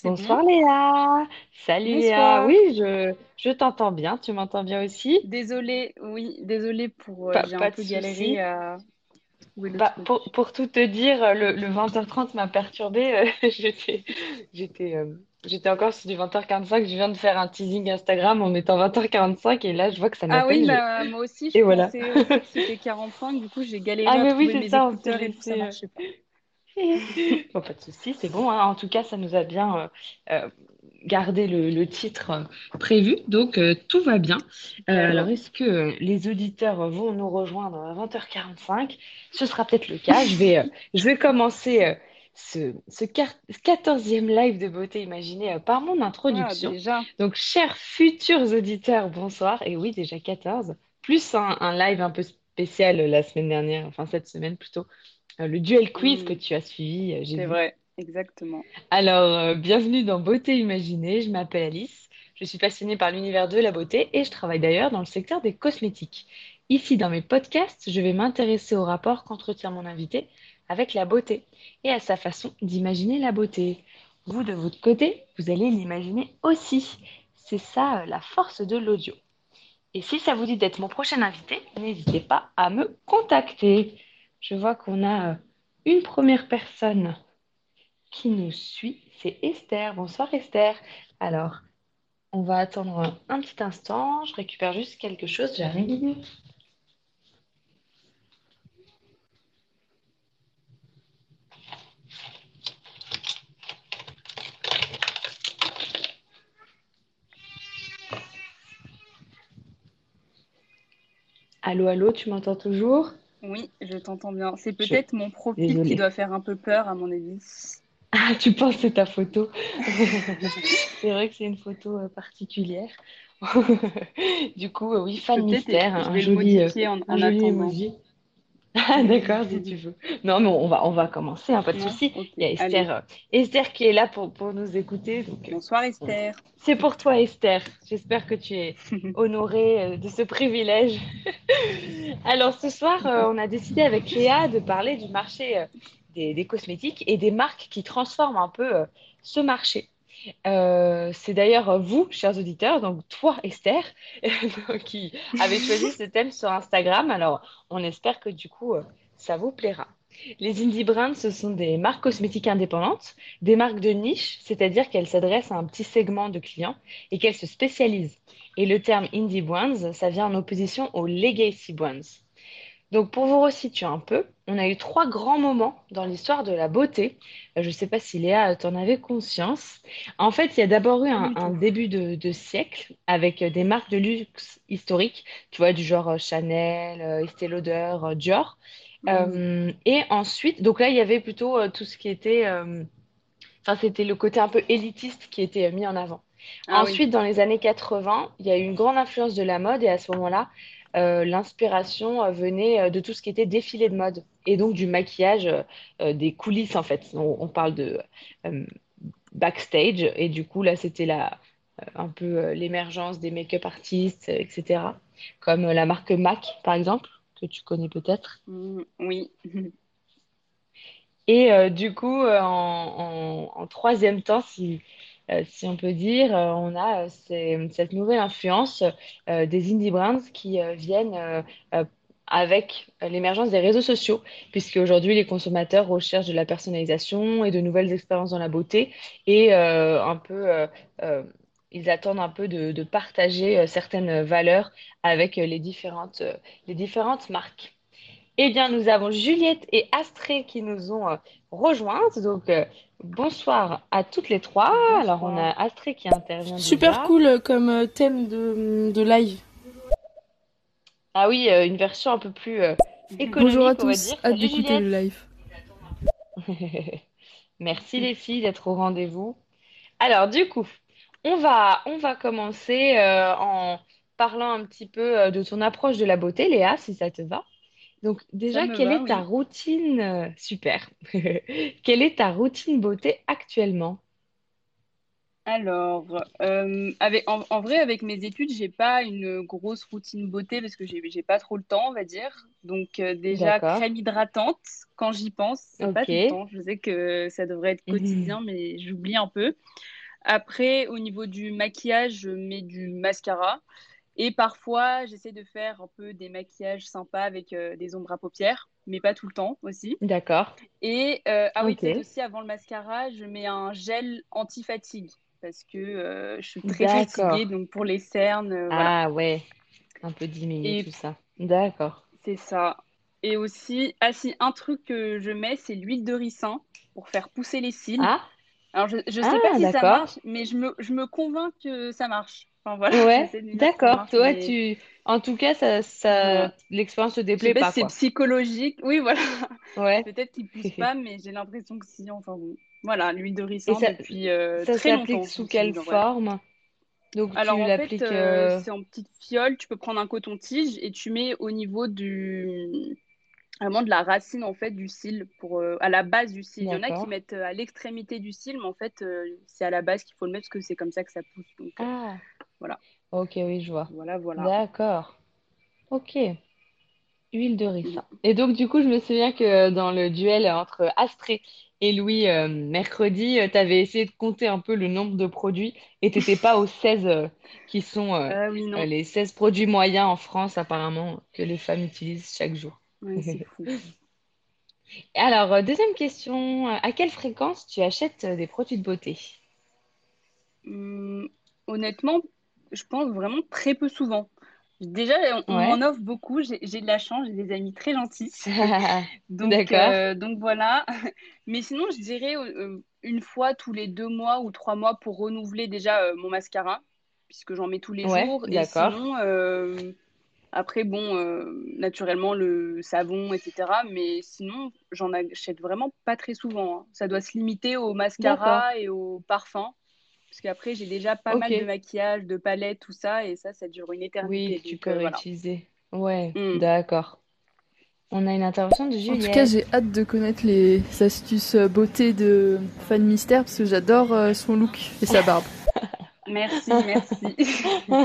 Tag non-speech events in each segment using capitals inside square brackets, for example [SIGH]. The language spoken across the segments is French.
Bonsoir Léa. Salut Léa. Oui, je, je t'entends bien. Tu m'entends bien aussi? Désolée, oui, désolée pour. euh, Pas, j'ai un pas de peu galéré souci. à trouver le Bah, pour, pour tout te dire, le, le 20h30 m'a perturbée. euh, [LAUGHS] J'étais, j'étais, euh, j'étais encore sur du 20h45. Je viens de faire un teasing Instagram en mettant 20h45 et là, je vois que ça Ah oui, bah moi aussi, je Et voilà. pensais aussi que c'était 45. Du coup, j'ai galéré Ah, à mais oui, c'est mes ça, écouteurs et tout, ça euh, marchait pas. Bon, pas de souci, c'est bon. hein. En tout cas, ça nous a bien euh, euh, gardé le, le titre euh, prévu, donc euh, tout va bien. Euh, alors, est-ce que les auditeurs vont nous rejoindre à 20h45? Ce sera peut-être le cas. Je vais, [LAUGHS] je vais commencer ce, ce quar- 14e live de beauté imaginée euh, par mon Ah, introduction. déjà. Donc, chers futurs auditeurs, bonsoir. Et oui, déjà 14, plus un, un live un peu spécial la semaine dernière, enfin cette semaine plutôt le duel quiz que Hmm, tu as suivi, euh, c'est vrai, exactement. Alors, euh, bienvenue dans Beauté Imaginée. Je m'appelle Alice. Je suis passionnée par l'univers de la beauté et je travaille d'ailleurs dans le secteur des cosmétiques. Ici, dans mes podcasts, je vais m'intéresser au rapport qu'entretient mon invité avec la beauté et à sa façon d'imaginer la beauté. Vous, de votre côté, vous allez l'imaginer aussi. C'est ça, euh, la force de l'audio. Et si ça vous dit d'être mon prochain invité, n'hésitez pas à me contacter. Je vois qu'on a euh, une première personne qui nous suit, c'est Esther. Bonsoir Esther. Alors, on va attendre un, un petit instant. Je récupère juste quelque chose, j'arrive. Allô, allô, tu m'entends toujours? Oui, je t'entends bien. C'est Je... peut-être mon profil qui doit faire un peu peur, à mon avis. [LAUGHS] Ah, tu penses que c'est ta photo? [LAUGHS] C'est vrai que c'est une photo euh, particulière. [LAUGHS] Du coup, euh, oui, fan mystère, je un vais le joli, euh, modifier en, en joli attendant. emoji. Ah, [LAUGHS] d'accord, si tu veux. Non, mais on va, on va commencer, hein, pas de Ouais, souci. ok, Il y a. Esther, euh, Esther qui est là pour, pour nous écouter. Donc, euh, Bonsoir on- Esther. c'est pour toi, Esther. J'espère que tu es [LAUGHS] honorée euh, de ce privilège. [LAUGHS] Alors, ce soir, euh, on a décidé avec Léa de parler du marché des, des cosmétiques et des marques qui transforment un peu ce marché. Euh, c'est d'ailleurs euh, vous, chers auditeurs, donc toi, Esther, donc, [LAUGHS] qui avez choisi ce thème sur Instagram. Alors, on espère que du coup, euh, ça vous plaira. Les indie brands, ce sont des marques cosmétiques indépendantes, des marques de niche, c'est-à-dire qu'elles s'adressent à un petit segment de clients et qu'elles se spécialisent. Et le terme indie brands, ça vient en opposition aux legacy brands. Donc, pour vous resituer un peu, on a eu trois grands moments dans l'histoire de la beauté. Euh, Je ne sais pas si Léa, tu en avais conscience. En fait, il y a d'abord eu un, début de, de siècle avec euh, des marques de luxe historiques, tu vois, du genre euh, Chanel, euh, Estée Lauder, euh, Dior. Euh, et ensuite, donc là, il y avait plutôt euh, tout ce qui était, euh, enfin, c'était le côté un peu élitiste qui était euh, mis en avant. Ah oui. Ensuite, dans les années 80, il y a eu une grande influence de la mode et à ce moment-là, euh, l'inspiration euh, venait euh, de tout ce qui était défilé de mode et donc du maquillage, euh, des coulisses en fait. On, on parle de euh, backstage et du coup là, c'était la, un peu l'émergence des make-up artistes, etc. Comme la marque MAC par exemple, que tu connais peut-être. Hmm, oui. [LAUGHS] Et du coup, en, en- en troisième temps, si, si on peut dire, euh, on a euh, cette nouvelle influence euh, des indie brands qui euh, viennent euh, euh, avec l'émergence des réseaux sociaux, puisque aujourd'hui, les consommateurs recherchent de la personnalisation et de nouvelles expériences dans la beauté, et euh, un peu, euh, euh, ils attendent un peu de, de partager euh, certaines valeurs avec euh, les différentes, euh, les différentes marques. Eh bien, nous avons Juliette et Astrée qui nous ont euh, rejointes. Donc, euh, bonsoir à toutes les trois. Alors, on a. Astrée qui intervient Super déjà. cool euh, comme thème de, de live. Ah oui, euh, une version un peu plus euh, Bonjour à économique, on tous, dire. hâte d'écouter le live. [LAUGHS] Merci les filles d'être au rendez-vous. Alors, du coup, on va, on va commencer en parlant un petit peu de ton approche de la beauté, Léa, si ça te va. Donc, déjà, quelle va, est ta routine? euh, super. [LAUGHS] Quelle est ta routine beauté actuellement? Alors, euh, avec, en, en vrai, avec mes études, j'ai pas une grosse routine beauté parce que j'ai pas trop le temps, on va dire. Donc, euh, déjà, crème hydratante, quand j'y pense, c'est pas tout le temps. Je sais que ça devrait être Mhm. quotidien, mais j'oublie un peu. Après, au niveau du maquillage, je mets du mascara. Et parfois, j'essaie de faire un peu des maquillages sympas avec euh, des ombres à paupières, mais pas tout le temps aussi. D'accord. Et euh, ah oui, peut-être Ok. aussi avant le mascara, je mets un gel anti-fatigue parce que euh, je suis très fatiguée, donc pour les cernes, euh, voilà. Ah ouais, un peu diminuer tout ça. D'accord. c'est ça. Et aussi, ah si, un truc que je mets, c'est l'huile de ricin pour faire pousser les cils. Ah, Alors, je ne sais pas ah, si ça marche, mais je me, je me convainc que ça marche. Enfin voilà, Ouais, d'accord. Toi, mais tu... En tout cas, ça, ça... l'expérience te déplaît pas c'est psychologique. Oui, voilà. Ouais. [LAUGHS] Peut-être qu'il pousse [LAUGHS] pas, mais j'ai l'impression que si. Enfin bon. Voilà, l'huile de ricin ça, depuis euh, ça très s'applique longtemps, sous quelle forme? Donc, Alors tu en fait, l'appliques... euh, euh, c'est en petite fiole. Tu peux prendre un coton-tige et tu mets au niveau du vraiment de la racine en fait du cil pour euh, à la base du cil. Il y en a qui mettent euh, à l'extrémité du cil, mais en fait c'est à la base qu'il faut le mettre parce que c'est comme ça que ça pousse. Donc Ah, voilà, ok, oui, je vois. voilà, voilà. D'accord. Ok. Huile de Oui. ricin. Et donc, du coup, je me souviens que dans le duel entre Astrée et Louis euh, mercredi, tu avais essayé de compter un peu le nombre de produits et t'étais pas aux 16 euh, qui sont euh, Ah oui, euh, les 16 produits moyens en France, apparemment, que les femmes utilisent chaque jour. Ouais, c'est fou. [LAUGHS] Alors, euh, deuxième question, euh, à quelle fréquence tu achètes euh, des produits de beauté? Hum, honnêtement, je pense vraiment très peu souvent. Déjà, on, on m'en Ouais. offre beaucoup. J'ai de la chance, j'ai des amis très gentils. [LAUGHS] Donc, D'accord. euh, donc voilà. [LAUGHS] Mais sinon, je dirais euh, une fois tous les deux mois ou trois mois pour renouveler déjà euh, mon mascara, puisque j'en mets tous les Ouais, jours. Et sinon, après, bon, naturellement, le savon, etc. Mais sinon, j'en achète vraiment pas très souvent. hein. Ça doit se limiter au mascara et au parfum. Parce qu'après, j'ai déjà pas mal de maquillage, de palettes, tout ça. Et ça, ça dure une Oui, éternité. que tu peux euh, voilà. réutiliser. Ouais, Hmm. d'accord. On a une intervention de En tout cas, Juliette. j'ai hâte de connaître les astuces euh, beauté de Fan Mystère parce que j'adore euh, son look et sa barbe. [LAUGHS] Merci, merci. [LAUGHS]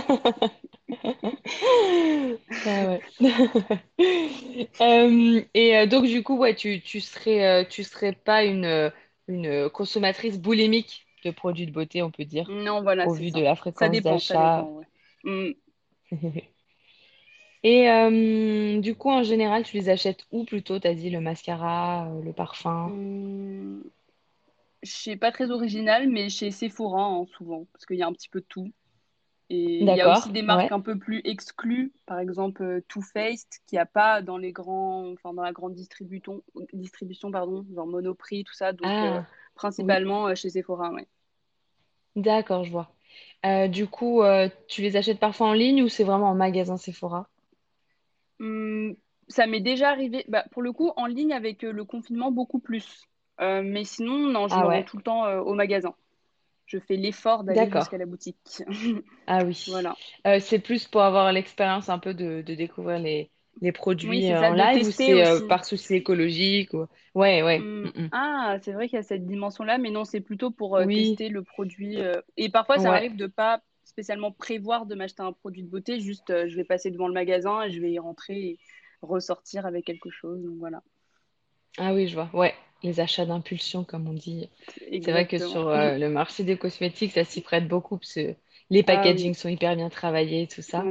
Ah ouais. [LAUGHS] Euh, et donc du coup, ouais, tu, tu serais, tu serais pas une, une consommatrice boulimique de produits de beauté, on peut dire, Non, voilà, au vu de la Ça fréquence d'achat. dépend, ouais. Hmm. [LAUGHS] Et euh, du coup, en général, tu les achètes où plutôt? T'as dit le mascara, euh, le parfum? Hmm. Je sais pas très original, mais chez Sephora, hein, souvent, parce qu'il y a un petit peu de tout. Et il y a aussi des marques ouais. un peu plus exclues, par exemple euh, Too Faced, qu'il n'y a pas dans les grands, enfin dans la grande distribution, distribution, pardon, genre Monoprix, tout ça. Donc Ah, principalement euh, chez Sephora, ouais. d'accord, je vois. Euh, du coup, euh, tu les achètes parfois en ligne ou c'est vraiment en magasin Sephora? Hmm, ça m'est déjà arrivé, bah, pour le coup, en ligne avec le confinement, beaucoup plus. Euh, mais sinon, non, je me Ah rends tout le temps au magasin. Je fais l'effort d'aller jusqu'à la boutique. [LAUGHS] Ah oui. Voilà. C'est plus pour avoir l'expérience un peu de, de découvrir les, les produits euh, ça, en de live ou c'est euh, par souci écologique ou... Ouais, ouais. Hmm, mm, mm. Ah, c'est vrai qu'il y a cette dimension-là, mais non, c'est plutôt pour euh, Oui, tester le produit. euh, Et parfois, ça ouais. m'arrive de pas spécialement prévoir de m'acheter un produit de beauté, juste euh, je vais passer devant le magasin et je vais y rentrer et ressortir avec quelque chose. Donc voilà, Ah oui, je vois. Ouais, les achats d'impulsion, comme on dit. C'est vrai que sur le marché des cosmétiques, ça s'y prête beaucoup parce que les Ah oui, packagings sont hyper bien travaillés et tout ça.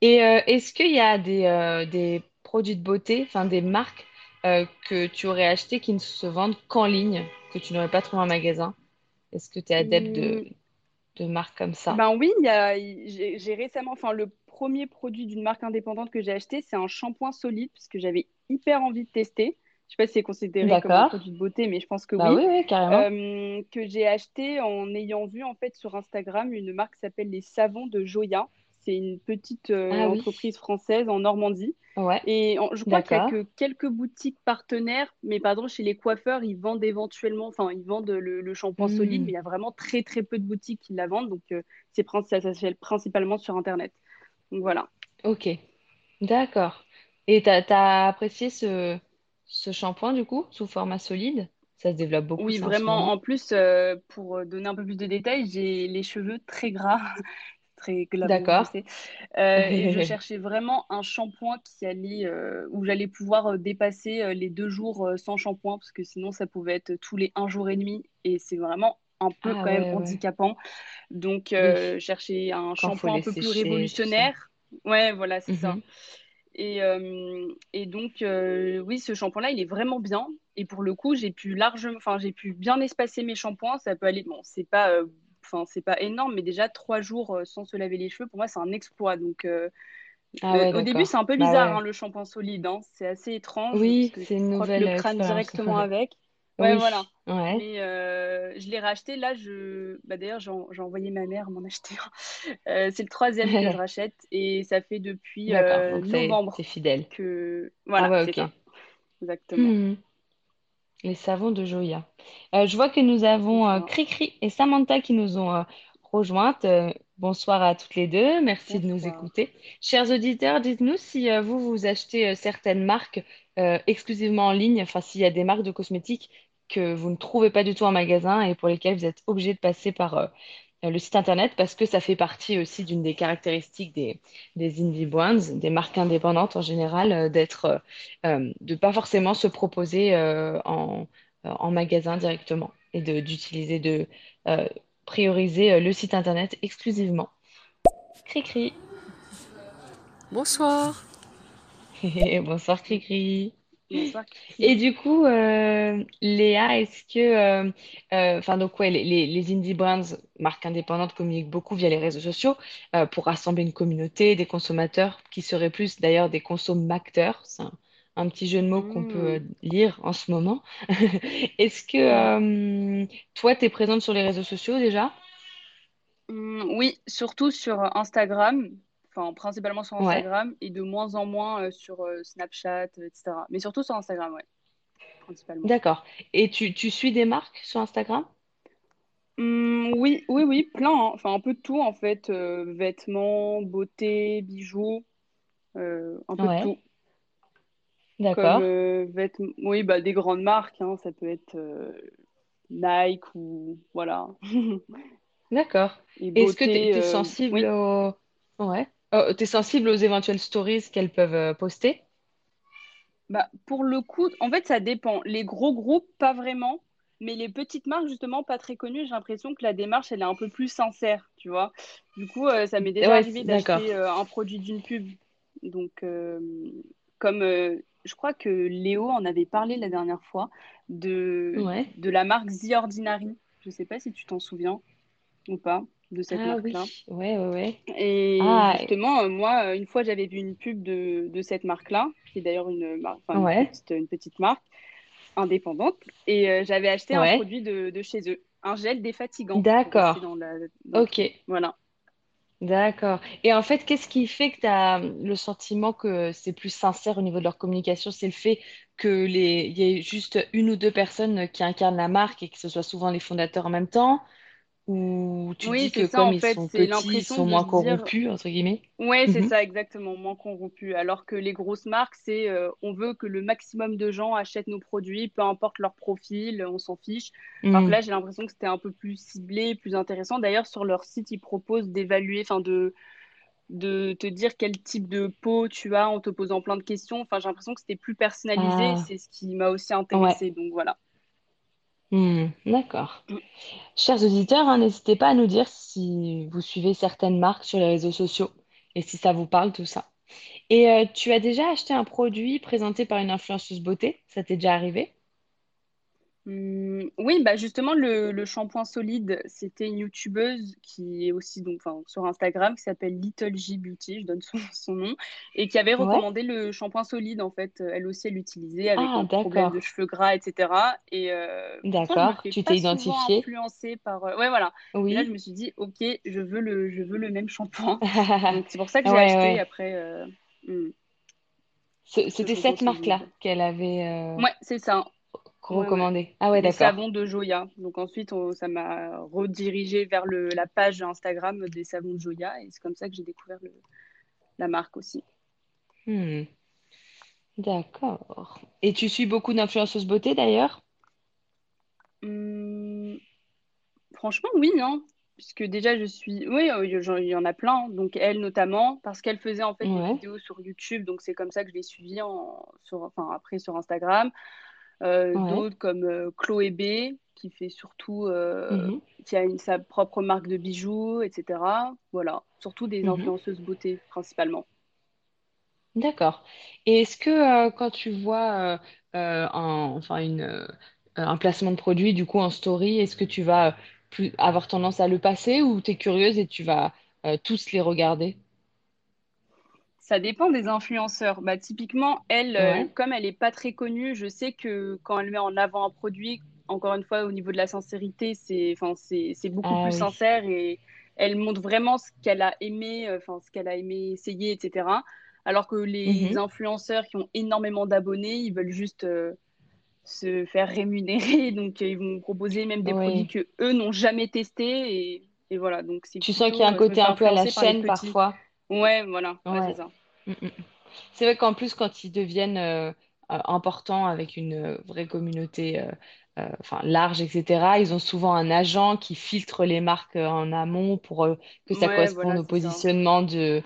Et euh, est-ce qu'il y a des, euh, des produits de beauté, enfin des marques euh, que tu aurais acheté qui ne se vendent qu'en ligne, que tu n'aurais pas trouvé en magasin? Est-ce que tu es adepte de, Hmm, de marques comme ça? Ben oui, j'ai récemment, enfin le premier produit d'une marque indépendante que j'ai acheté, c'est un shampoing solide parce que j'avais hyper envie de tester. Je sais pas si c'est considéré comme un produit de beauté, mais je pense que Bah oui. oui, oui, carrément. Euh, que j'ai acheté en ayant vu en fait sur Instagram une marque qui s'appelle les Savons de Joya. C'est une petite euh, Ah oui, entreprise française en Normandie. ouais, Et en- je crois qu'il y a que quelques boutiques partenaires, mais pardon, chez les coiffeurs, ils vendent éventuellement, enfin, ils vendent le, le shampoing solide, mais Hmm, il y a vraiment très très peu de boutiques qui la vendent, donc euh, c'est ça, ça se fait principalement sur Internet. Donc voilà. ok, d'accord. Et t'as, t'as apprécié ce, ce shampoing du coup, sous format solide? Ça se développe beaucoup. Oui, vraiment. En plus, euh, pour donner un peu plus de détails, j'ai les cheveux très gras, [LAUGHS] très D'accord. Euh, et je [LAUGHS] cherchais vraiment un shampoing qui allait, euh, où j'allais pouvoir euh, dépasser euh, les deux jours euh, sans shampoing, parce que sinon, ça pouvait être tous les un jour et demi. Et c'est vraiment un peu Ah quand même ouais, handicapant. Donc, Oui, euh, chercher un shampoing un peu plus sécher, révolutionnaire. Ouais, voilà, c'est ça. Et, euh, et donc, euh, oui, ce shampoing-là, il est vraiment bien. Et pour le coup, j'ai pu largement, enfin, j'ai pu bien espacer mes shampoings. Ça peut aller, bon, c'est pas, euh, enfin, c'est pas énorme, mais déjà trois jours sans se laver les cheveux, pour moi, c'est un exploit. Donc, euh, Ah euh, au début, c'est un peu Bah bizarre, hein, le shampoing solide. hein. C'est assez étrange Oui, c'est une nouvelle le crâne directement [LAUGHS] avec. Ouais, Oui, voilà. ouais. Euh, je l'ai racheté. Là, je... bah, d'ailleurs, j'ai en- j'ai envoyé ma mère m'en acheter un. [LAUGHS] Euh, c'est le troisième que je [LAUGHS] rachète et ça fait depuis euh, novembre fidèle. que... Ah Voilà, ouais, c'est ça, exactement. Mhm. Les savons de Joya. Euh, je vois que nous C'est avons. Cricri et Samantha qui nous ont rejointes. Euh, bonsoir à toutes les deux. Merci de nous écouter. Chers auditeurs, dites-nous si euh, vous, vous achetez euh, certaines marques euh, exclusivement en ligne, enfin s'il y a des marques de cosmétiques que vous ne trouvez pas du tout en magasin et pour lesquelles vous êtes obligé de passer par le site internet parce que ça fait partie aussi d'une des caractéristiques des, des indie brands, des marques indépendantes en général, d'être, de pas forcément se proposer en, en magasin directement et de, d'utiliser, de prioriser euh, le site internet exclusivement. Cri-cri. Bonsoir. [LAUGHS] Bonsoir Cri-cri. Bonsoir, Et du coup, euh, Léa, est-ce que, euh, euh, enfin donc ouais, les, les, les indie brands, marques indépendantes, communiquent beaucoup via les réseaux sociaux pour rassembler une communauté, des consommateurs qui seraient plus d'ailleurs des consommateurs. C'est un, un petit jeu de mots qu'on peut euh, Hmm. lire en ce moment. [LAUGHS] Est-ce que euh, toi, tu es présente sur les réseaux sociaux déjà? Hmm, oui, surtout sur Instagram, enfin principalement sur Ouais, Instagram et de moins en moins euh, sur euh, Snapchat, euh, etc. Mais surtout sur Instagram, principalement. d'accord. Et tu, tu suis des marques sur Instagram? Hmm, oui, oui, oui, plein, hein. Enfin un peu de tout en fait, euh, vêtements, beauté, bijoux, euh, un peu de tout. Comme d'accord, euh, oui, bah des grandes marques, hein, ça peut être euh, Nike ou voilà. [LAUGHS] d'accord. Est-ce que tu es, euh, sensible oui. au... Ouais. T'es sensible aux éventuelles stories qu'elles peuvent poster? Bah, pour le coup, en fait, ça dépend. Les gros groupes, pas vraiment. Mais les petites marques, justement, pas très connues, j'ai l'impression que la démarche, elle est un peu plus sincère, tu vois. Du coup, euh, ça m'est déjà Ouais, arrivé d'acheter euh, un produit d'une pub. Donc, euh, comme je crois que Léo en avait parlé la dernière fois, de, Ouais. de la marque The Ordinary. Je sais pas si tu t'en souviens ou pas de cette Ah marque-là. oui, ouais, ouais, ouais. Et Ah, justement, euh, moi, euh, une fois, j'avais vu une pub de, de cette marque-là, qui est d'ailleurs une, mar- enfin, une ouais, petite, une petite marque indépendante, et euh, j'avais acheté un produit de, de chez eux, un gel défatigant D'accord. Ok. Voilà. D'accord. Et en fait, qu'est-ce qui fait que tu as le sentiment que c'est plus sincère au niveau de leur communication? C'est le fait que les... il y ait juste une ou deux personnes qui incarnent la marque et que ce soit souvent les fondateurs en même temps? Ou tu Oui, dis c'est que ça, comme en ils fait, sont c'est petits, ils l'impression sont moins dire, corrompus, entre guillemets? Ouais, c'est Mhm. ça, exactement, moins corrompu. Alors que les grosses marques, c'est euh, on veut que le maximum de gens achètent nos produits, peu importe leur profil, on s'en fiche. Alors que Mhm. là, j'ai l'impression que c'était un peu plus ciblé, plus intéressant. D'ailleurs, sur leur site, ils proposent d'évaluer, enfin de, de te dire quel type de peau tu as en te posant plein de questions. Enfin, j'ai l'impression que c'était plus personnalisé Ah, c'est ce qui m'a aussi ouais. intéressée. Donc voilà. Hmm, d'accord. Chers auditeurs, hein, n'hésitez pas à nous dire si vous suivez certaines marques sur les réseaux sociaux et si ça vous parle tout ça. Et euh, tu as déjà acheté un produit présenté par une influenceuse beauté? Ça t'est déjà arrivé? Hum, oui, bah justement, le, le shampoing solide, c'était une youtubeuse qui est aussi donc, sur Instagram, qui s'appelle Little J Beauty, je donne son, [LAUGHS] son nom, et qui avait Ouais. recommandé le shampoing solide, en fait. Elle aussi, elle l'utilisait avec Ah, un problème de cheveux gras, etc. Et euh, D'accord. Tu t'es souvent identifié? influencer par... euh, Ouais, voilà. Mais là, je Oui. me suis dit, ok, je veux le, je veux le même shampoing. [LAUGHS] Donc, c'est pour ça que Ouais, j'ai acheté ouais. après euh, ce C'était cette marque-là qu'elle avait euh, Ouais, c'est ça. Ouais, ouais. recommandé. Ah ouais, d'accord. savons de Joya. Donc ensuite, on- ça m'a redirigé vers le, la page Instagram des savons de Joya. Et c'est comme ça que j'ai découvert le- la marque aussi. Hmm, d'accord. Et tu suis beaucoup d'influenceuses beauté d'ailleurs? Hum, franchement, oui, hein. Puisque déjà, je suis. Oui, euh, il y en a plein. Donc, elle notamment, parce qu'elle faisait en fait des vidéos sur YouTube. Donc, c'est comme ça que je l'ai suivie en... sur... enfin, après sur Instagram. Euh, d'autres comme euh, Chloé B, qui fait surtout. Mhm. qui a une, sa propre marque de bijoux, etc. Voilà. Surtout des mhm. influenceuses beauté, principalement. D'accord. Et est-ce que quand tu vois un, enfin une, un placement de produit, du coup, en story, est-ce que tu vas avoir tendance à le passer ou tu es curieuse et tu vas euh, tous les regarder? Ça dépend des influenceurs. Bah, typiquement, elle, euh, comme elle n'est pas très connue, je sais que quand elle met en avant un produit, encore une fois, au niveau de la sincérité, c'est beaucoup ah plus sincère et elle montre vraiment ce qu'elle a aimé, euh, enfin ce qu'elle a aimé essayer, etc. Alors que les mhm. influenceurs qui ont énormément d'abonnés, ils veulent juste se faire rémunérer. [LAUGHS] Donc, ils vont proposer même des produits que eux n'ont jamais testés. Et, voilà. Donc, tu sens qu'il y a un côté un peu à la chaîne parfois. Ouais, voilà. c'est ça. Mm, mm. C'est vrai qu'en plus, quand ils deviennent euh, euh, importants avec une euh, vraie communauté enfin, large, etc., ils ont souvent un agent qui filtre les marques en amont pour que ça corresponde au positionnement de,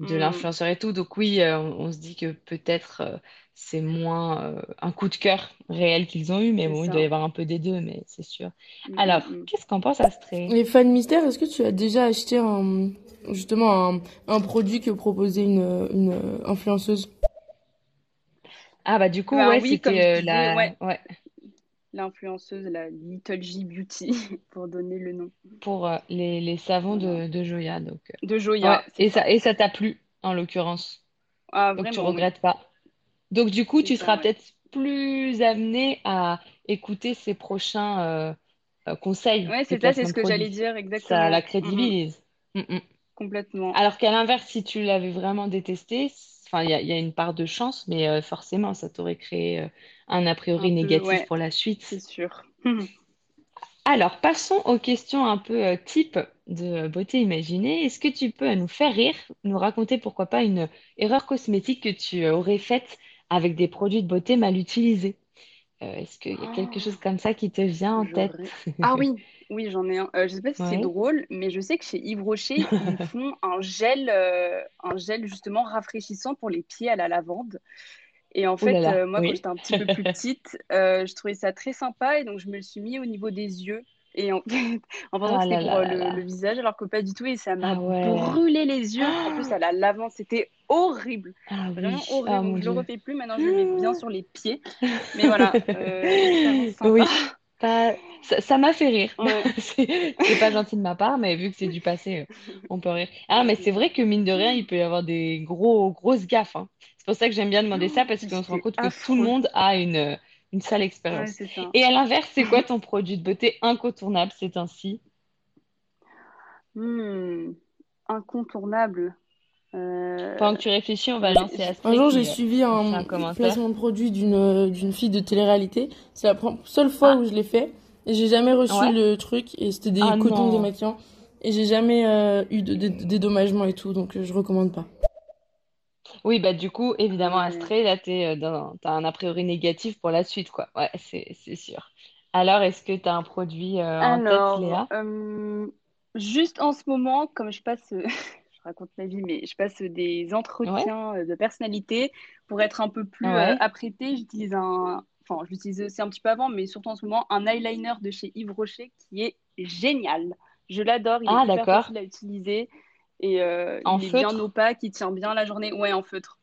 de mm. l'influenceur et tout. Donc oui, on, se dit que peut-être c'est moins euh, un coup de cœur réel qu'ils ont eu, mais bon, il doit y avoir un peu des deux, mais c'est sûr. Mm, Alors, mm, mm. qu'est-ce qu'en pense Astrée Les fans mystères, est-ce que tu as déjà acheté un, justement un, produit que proposait une, une influenceuse? Ah bah du coup, bah ouais, c'était euh, la... Ouais. L'influenceuse, la Little J Beauty, [LAUGHS] pour donner le nom. Pour euh, les, les, savons de, de, Joya. Donc. De Joya. Et ça, et ça t'a plu, en l'occurrence? Ah, donc tu regrettes pas? Donc, du coup, tu seras peut-être plus amené à écouter ses prochains euh, euh, conseils. Oui, c'est ça, c'est ce que j'allais dire, exactement. Ça la crédibilise. Complètement. Alors qu'à l'inverse, si tu l'avais vraiment détesté, enfin, il y, a une part de chance, mais euh, forcément, ça t'aurait créé un a priori négatif pour la suite. C'est sûr. [LAUGHS] Alors, passons aux questions un peu type de beauté imaginée. Est-ce que tu peux nous faire rire, nous raconter pourquoi pas une erreur cosmétique que tu aurais faite avec des produits de beauté mal utilisés. Euh, est-ce qu'il y a quelque chose comme ça qui te vient en tête? Ah oui, oui, j'en ai un. Euh, je ne sais pas si c'est drôle, mais je sais que chez Yves Rocher, ils [LAUGHS] font un gel, euh, un gel justement rafraîchissant pour les pieds à la lavande. Et en fait, moi, quand j'étais un petit peu plus [LAUGHS] petite, je trouvais ça très sympa et donc je me le suis mis au niveau des yeux. Et en, [LAUGHS] en pensant que ah c'était pour euh, le, visage, alors que pas du tout. Et ça m'a ah brûlé les yeux. En plus, [GASPS] à la lavande, c'était horrible. Ah Vraiment horrible. Ah, Donc, je ne le refais plus. Maintenant, je le mets bien sur les pieds. Mais voilà. [LAUGHS] Euh, oui. Ça m'a fait rire. [LAUGHS] c'est pas gentil de ma part, mais vu que c'est du passé, euh, on peut rire. Ah, mais c'est vrai que mine de rien, il peut y avoir des gros, grosses gaffes. Hein. C'est pour ça que j'aime bien demander ça, parce qu'on se rend compte que tout le monde a une une sale expérience. Et à l'inverse, c'est quoi [LAUGHS] ton produit de beauté incontournable C'est ainsi hmm, Incontournable. Euh... Pendant que tu réfléchis, on va lancer Astrid. Un jour, j'ai suivi un, placement de produit d'une fille de télé-réalité. C'est la seule fois ah. où je l'ai fait. Et j'ai jamais reçu le truc. Et c'était des ah cotons démaquillants. Et j'ai jamais euh, eu de, dédommagement et tout. Donc, je recommande pas. Oui, bah du coup, évidemment, Astrée, là, tu as euh, un a priori négatif pour la suite, quoi. Ouais, c'est sûr. Alors, est-ce que tu as un produit euh, en tête, Léa? Euh, juste en ce moment, comme je passe, [LAUGHS] je raconte ma vie, mais je passe des entretiens de personnalité pour être un peu plus apprêtée, j'utilise un, enfin, je l'utilise aussi un petit peu avant, mais surtout en ce moment, un eyeliner de chez Yves Rocher qui est génial. Je l'adore, il est Ah, super facile à utiliser. Et euh, il est bien opaque, il tient bien la journée. Ouais, en feutre.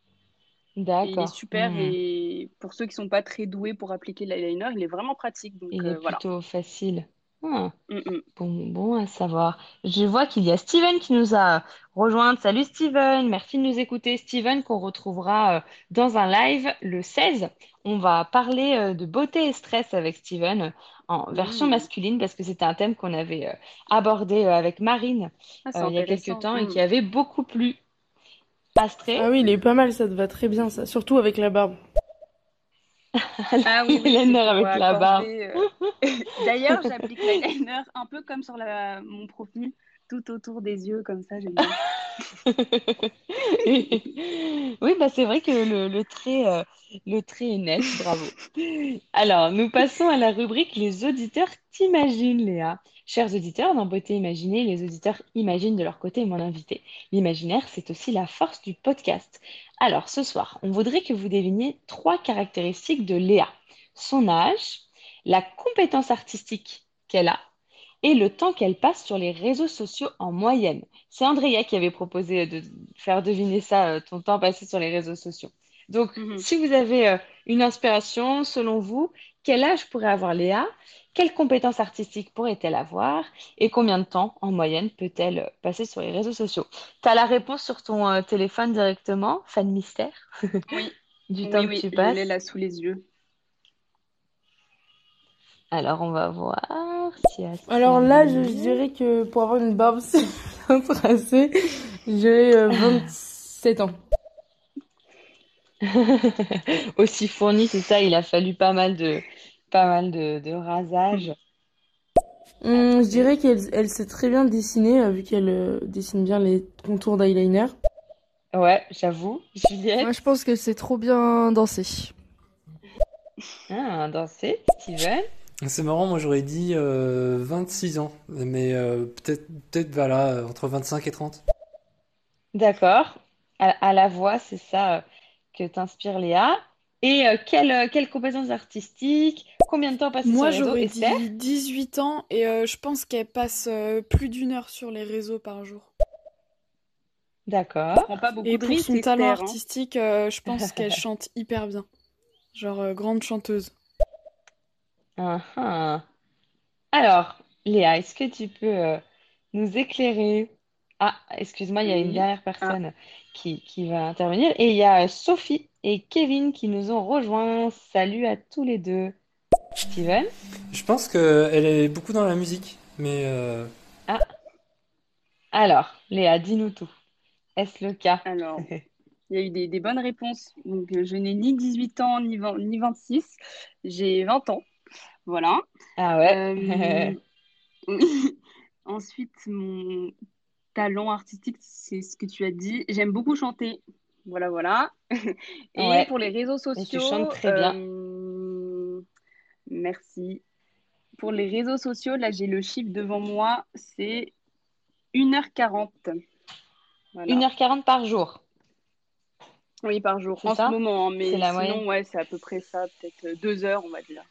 D'accord. Il est super hmm. et pour ceux qui sont pas très doués pour appliquer l'eyeliner, il est vraiment pratique. Donc, il est euh, plutôt facile. Ah. Mm, mm. Bon, bon à savoir. Je vois qu'il y a Steven qui nous a rejoint. Salut Steven, merci de nous écouter. Steven qu'on retrouvera euh, dans un live le 16. On va parler de beauté et stress avec Steven en version mm. masculine parce que c'était un thème qu'on avait euh, abordé avec Marine ah, il y a quelques temps et qui avait beaucoup plu. Astré. Ah oui, il est pas mal, ça te va très bien ça, surtout avec la barbe. [LAUGHS] Ah oui, l'eyeliner avec la barre. Euh, [LAUGHS] d'ailleurs, j'applique l'eyeliner un peu comme sur mon profil, tout autour des yeux, comme ça, [LAUGHS] oui, bah c'est vrai que le, trait, euh, le trait est net, bravo. Alors, nous passons à la rubrique Les auditeurs t'imaginent, Léa. Chers auditeurs, dans Beauté Imaginée, les auditeurs imaginent de leur côté mon invité. L'imaginaire, c'est aussi la force du podcast. Alors, ce soir, on voudrait que vous deviniez trois caractéristiques de Léa. Son âge, la compétence artistique qu'elle a et le temps qu'elle passe sur les réseaux sociaux en moyenne. C'est Andrea qui avait proposé de faire deviner ça, euh, ton temps passé sur les réseaux sociaux. Donc, mhm. si vous avez euh, une inspiration, selon vous, quel âge pourrait avoir Léa? Quelles compétences artistiques pourrait-elle avoir? Et combien de temps, en moyenne, peut-elle euh, passer sur les réseaux sociaux? Tu as la réponse sur ton téléphone directement, fan mystère? Oui. [LAUGHS] du temps que tu passes. Elle est là sous les yeux. Alors, on va voir si Alors là, je, dirais que pour avoir une barbe bien tracée, j'ai 27 ans. [LAUGHS] Aussi fourni, c'est ça, il a fallu pas mal de, pas mal de, rasage. Hum, je dirais qu'elle elle sait très bien dessiner, euh, vu qu'elle euh, dessine bien les contours d'eyeliner. Ouais, j'avoue. Juliette Moi, je pense que c'est trop bien dansé. Ah, danser, Steven c'est marrant, moi j'aurais dit 26 euh, ans, mais euh, peut-être peut-être voilà, entre 25 et 30. D'accord. À, la voix, c'est ça euh, que t'inspire Léa. Et quelle, quelle compétence artistique Combien de temps passe Moi, sur les réseaux j'aurais dit 18 ans et je pense qu'elle passe plus d'une heure sur les réseaux par jour. D'accord. Et pour son talent hein. artistique, je pense qu'elle [LAUGHS] chante hyper bien. Genre grande chanteuse. Ah, ah. Alors, Léa, est-ce que tu peux euh, nous éclairer? Ah, excuse-moi, il y a une dernière ah. personne qui, qui va intervenir. Et il y a Sophie et Kevin qui nous ont rejoints. Salut à tous les deux. Steven? Je pense qu'elle est beaucoup dans la musique, mais euh, Ah, alors, Léa, dis-nous tout. Est-ce le cas? Alors, [LAUGHS] il y a eu des, des bonnes réponses. Donc, euh, je n'ai ni 18 ans ni, ni 26. J'ai 20 ans. Voilà. Ah ouais. Euh, [LAUGHS] [LAUGHS] ensuite, mon talent artistique, c'est ce que tu as dit. J'aime beaucoup chanter. Voilà, voilà. [LAUGHS] Et pour les réseaux sociaux. tu chantes très bien. Euh, merci. Pour les réseaux sociaux, là, j'ai le chiffre devant moi. C'est 1h40. 1h40 par jour. Oui, par jour, en ce moment. Hein, mais sinon, ouais, c'est à peu près ça, peut-être 2 heures, on va dire.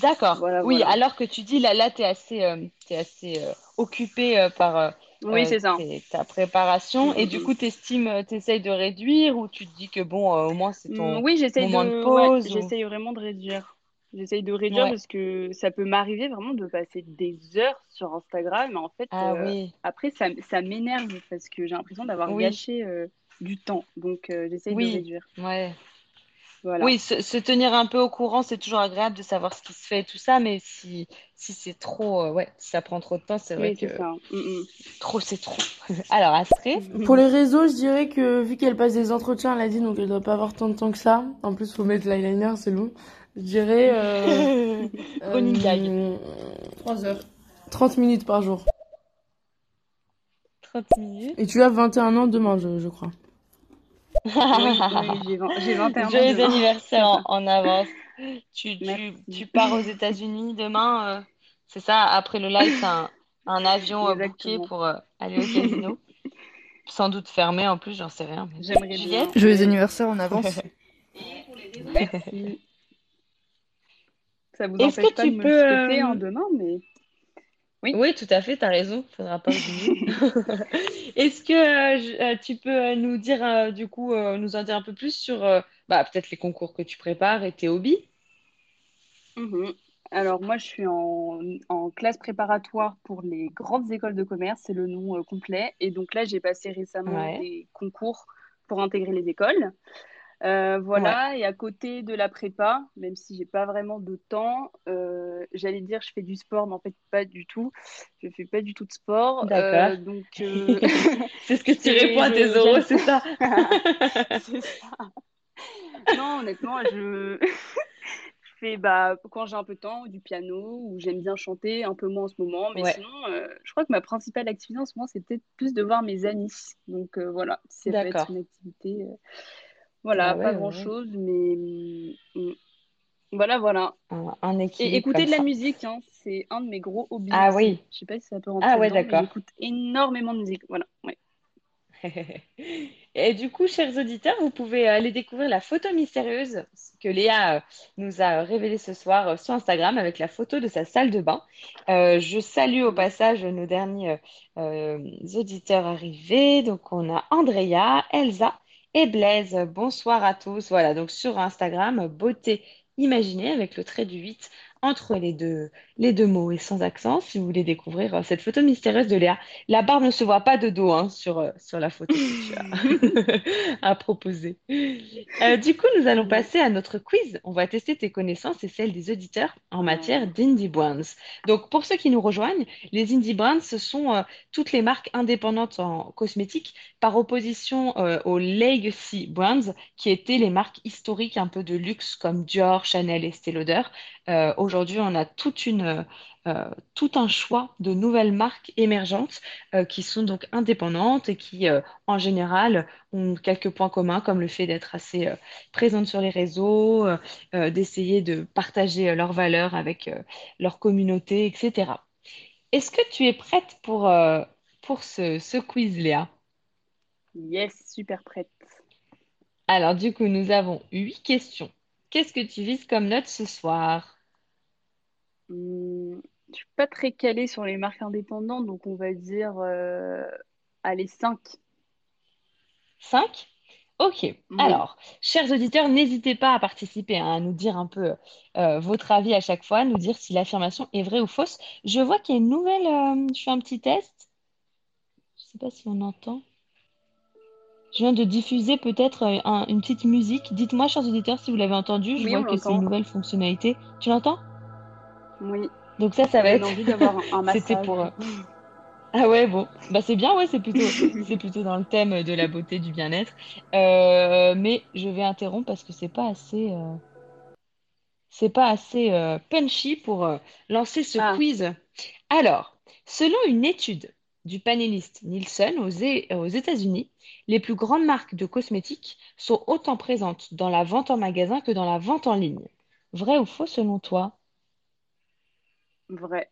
D'accord. oui, alors que tu dis là, là, tu es assez, euh, assez euh, occupé euh, par oui, c'est ça. ta préparation. Et du coup, tu estimes, tu essayes de réduire ou tu te dis que bon, au moins, c'est ton oui, moment de, de pause J'essaye vraiment de réduire. J'essaye de réduire parce que ça peut m'arriver vraiment de passer des heures sur Instagram. Mais en fait, ah, oui. après, ça, ça m'énerve parce que j'ai l'impression d'avoir gâché du temps. Donc, j'essaye de réduire. Ouais. Oui, se, tenir un peu au courant, c'est toujours agréable de savoir ce qui se fait et tout ça, mais si, si c'est trop, euh, ouais, si ça prend trop de temps, c'est vrai que mm, mm. trop, c'est trop. [LAUGHS] Alors, Astrid [LAUGHS] Pour les réseaux, je dirais que vu qu'elle passe des entretiens, elle a dit, donc elle doit pas avoir tant de temps que ça. En plus, faut mettre l'eyeliner, c'est long. Je dirais. Euh, [LAUGHS] euh, 3 heures. 30 minutes par jour. 30 minutes. Et tu as 21 ans demain, je, je crois [LAUGHS] j'ai 21 Joyeux anniversaire en, avance. Tu, tu, tu, pars aux États-Unis demain, euh, c'est ça Après le live, c'est un, un, avion euh, booké pour euh, aller au casino. Sans doute fermé en plus, j'en sais rien. J'aimerais bien. Joyeux anniversaire en avance. [LAUGHS] Merci. Ça vous empêche pas tu de me peux, en demain, mais... Oui. tout à fait, tu as raison, faudra pas oublier. [LAUGHS] Est-ce que euh, euh, tu peux euh, nous dire, du coup, nous en dire un peu plus sur bah, peut-être les concours que tu prépares et tes hobbies? Mhm. Alors, moi, je suis en, classe préparatoire pour les grandes écoles de commerce, c'est le nom complet. Et donc là, j'ai passé récemment des concours pour intégrer les écoles. Euh, voilà, et à côté de la prépa, même si j'ai pas vraiment de temps, euh, j'allais dire je fais du sport, mais en fait pas du tout. Je fais pas du tout de sport. D'accord. [LAUGHS] Euh, donc c'est ce que tu réponds à tes euros, c'est ça? [LAUGHS] c'est ça. non, honnêtement, [LAUGHS] je fais bah, quand j'ai un peu de temps du piano ou j'aime bien chanter, un peu moins en ce moment. Mais sinon, euh, je crois que ma principale activité en ce moment, c'est peut-être plus de voir mes amis. Donc euh, voilà, c'est une activité. Euh, voilà, bah pas grand-chose, mais mm, voilà, voilà. Un, Et écouter de la musique, hein, c'est un de mes gros hobbies. Ah oui. Je sais pas si ça peut rentrer. Ah ouais, d'accord. J'écoute énormément de musique. Voilà, ouais. [LAUGHS] Et du coup, chers auditeurs, vous pouvez aller découvrir la photo mystérieuse que Léa euh, nous a révélée ce soir euh, sur Instagram avec la photo de sa salle de bain. Euh, je salue au passage nos derniers auditeurs arrivés. Donc, on a Andrea, Elsa et Blaise. Bonsoir à tous. Voilà, donc sur Instagram, beauté imaginée avec le trait du 8 entre les deux, les deux mots et sans accent si vous voulez découvrir euh, cette photo mystérieuse de Léa. La barbe ne se voit pas de dos hein, sur, euh, sur la photo que tu as [LAUGHS] à proposer. Euh, du coup, nous allons passer à notre quiz. On va tester tes connaissances et celles des auditeurs en matière d'indie brands. Donc, pour ceux qui nous rejoignent, les indie brands, ce sont toutes les marques indépendantes en cosmétiques par opposition aux legacy brands qui étaient les marques historiques un peu de luxe comme Dior, Chanel et Estée Lauder. Aujourd'hui, on a toute une, euh, tout un choix de nouvelles marques émergentes euh, qui sont donc indépendantes et qui, euh, en général, ont quelques points communs, comme le fait d'être assez présentes sur les réseaux, d'essayer de partager leurs valeurs avec leur communauté, etc. Est-ce que tu es prête pour, pour ce, ce quiz, Léa? Yes, super prête. Alors, du coup, nous avons huit questions. Qu'est-ce que tu vises comme note ce soir? Hmm, je suis pas très calée sur les marques indépendantes, donc on va dire euh, allez 5. 5 Ok. Alors, chers auditeurs, n'hésitez pas à participer, hein, à nous dire un peu euh, votre avis à chaque fois, nous dire si l'affirmation est vraie ou fausse. Je vois qu'il y a une nouvelle. Euh, je fais un petit test. Je ne sais pas si on entend. Je viens de diffuser peut-être une petite musique. Dites-moi, chers auditeurs, si vous l'avez entendu. Je vois que c'est une nouvelle fonctionnalité. Tu l'entends? Oui. Donc ça, ça va être. envie d'avoir un [LAUGHS] C'était pour. Euh, ah ouais, bon, bah c'est bien, ouais, c'est plutôt, [LAUGHS] c'est plutôt dans le thème de la beauté, du bien-être. Euh, mais je vais interrompre parce que c'est pas assez, euh, c'est pas assez punchy pour lancer ce ah. quiz. Alors, selon une étude du panéliste Nielsen aux, aux États-Unis, les plus grandes marques de cosmétiques sont autant présentes dans la vente en magasin que dans la vente en ligne. Vrai ou faux selon toi? Vrai.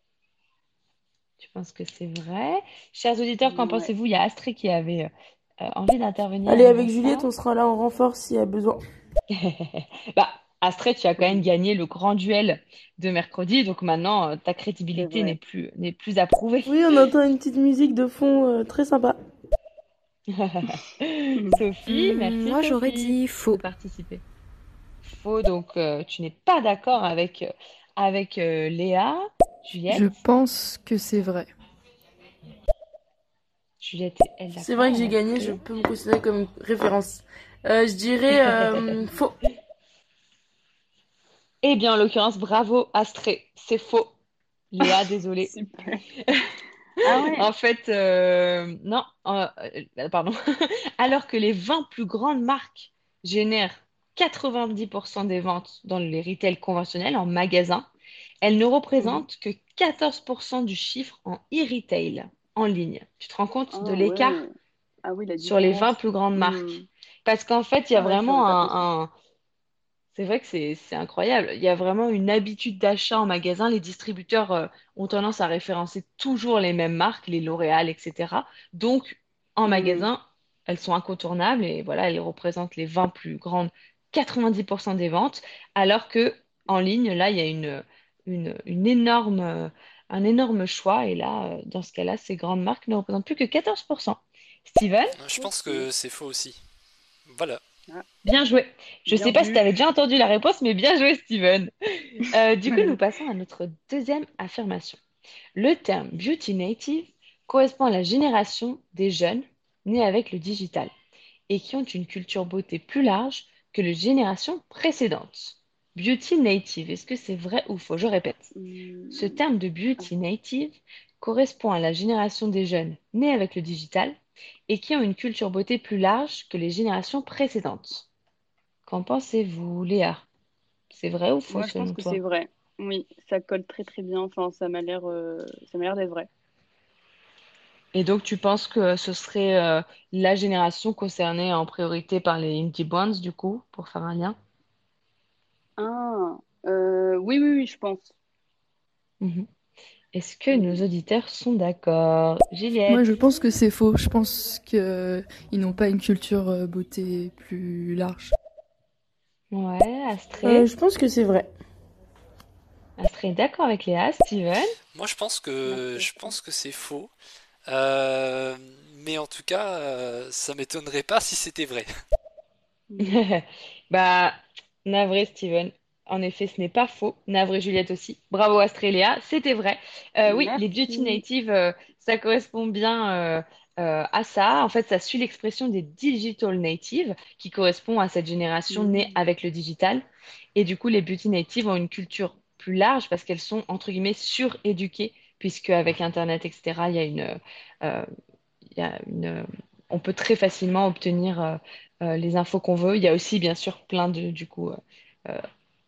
Tu penses que c'est vrai? Chers auditeurs, qu'en pensez-vous? Il y a Astrid qui avait euh, envie d'intervenir. Allez, avec Juliette, on sera là en renfort s'il y a besoin. [LAUGHS] bah, Astrid, tu as quand même gagné le grand duel de mercredi, donc maintenant euh, ta crédibilité n'est plus, n'est plus approuvée. Oui, on entend une petite musique de fond euh, très sympa. [LAUGHS] Sophie, hmm, merci. Moi, j'aurais dit faux. participer. Faux, donc tu n'es pas d'accord avec, avec Léa. Juliette Je pense que c'est vrai. Juliette, elle C'est vrai que j'ai gagné, je peux me considérer comme référence. Euh, je dirais euh, [LAUGHS] faux. Eh bien, en l'occurrence, bravo Astré, c'est faux. Léa, [LAUGHS] désolée. [LAUGHS] ah ouais. En fait, euh, non, pardon. Alors que les 20 plus grandes marques génèrent 90% des ventes dans les retails conventionnels, en magasin, elle ne représente que 14% du chiffre en e-retail, en ligne. Tu te rends compte de ah l'écart ah sur les 20 plus grandes marques hmm. Parce qu'en fait, il y a ah vraiment un, C'est vrai que c'est incroyable. Il y a vraiment une habitude d'achat en magasin. Les distributeurs euh, ont tendance à référencer toujours les mêmes marques, les L'Oréal, etc. Donc, en hmm. magasin, elles sont incontournables et voilà, elles représentent les 20 plus grandes, 90% des ventes. Alors que en ligne, là, il y a une, une, énorme, un énorme choix. Et là, euh, dans ce cas-là, ces grandes marques ne représentent plus que 14%. Steven? Je pense que c'est faux aussi. Voilà. Ah. Bien joué. Je ne sais pas si tu avais déjà entendu la réponse, mais bien joué, Steven. [LAUGHS] Euh, du coup, nous passons à notre deuxième affirmation. Le terme beauty native correspond à la génération des jeunes nés avec le digital et qui ont une culture beauté plus large que les générations précédentes. Beauty native, est-ce que c'est vrai ou faux? Je répète. Hmm. Ce terme de beauty native correspond à la génération des jeunes nés avec le digital et qui ont une culture beauté plus large que les générations précédentes. Qu'en pensez-vous, Léa? C'est vrai ou faux Moi, je pense que c'est vrai. Oui, ça colle très très bien. Enfin, ça m'a l'air, euh, ça m'a l'air d'être vrai. Et donc, tu penses que ce serait euh, la génération concernée en priorité par les Indie Bonds, du coup, pour faire un lien? Ah, euh, oui, oui, oui, je pense. Mhm. Est-ce que nos auditeurs sont d'accord? Moi, je Juliette? pense que c'est faux. Je pense qu'ils n'ont pas une culture euh, beauté plus large. Ouais, Euh, Astrid? je pense que c'est vrai. Astrid est d'accord avec Léa, Steven? Moi, je pense que Merci. je pense que c'est faux. Euh, mais en tout cas, euh, ça m'étonnerait pas si c'était vrai. [LAUGHS] Bah, navré Steven. En effet, ce n'est pas faux. Navré Juliette aussi. Bravo Léa, c'était vrai. Euh, oui, les beauty natives, euh, ça correspond bien euh, à ça. En fait, ça suit l'expression des digital natives, qui correspond à cette génération née Mm. avec le digital. Et du coup, les beauty natives ont une culture plus large parce qu'elles sont, entre guillemets, suréduquées, puisque avec Internet, etc., il y a une, il y a une, on peut très facilement obtenir euh, les infos qu'on veut. Il y a aussi, bien sûr, plein de, du coup, euh, euh,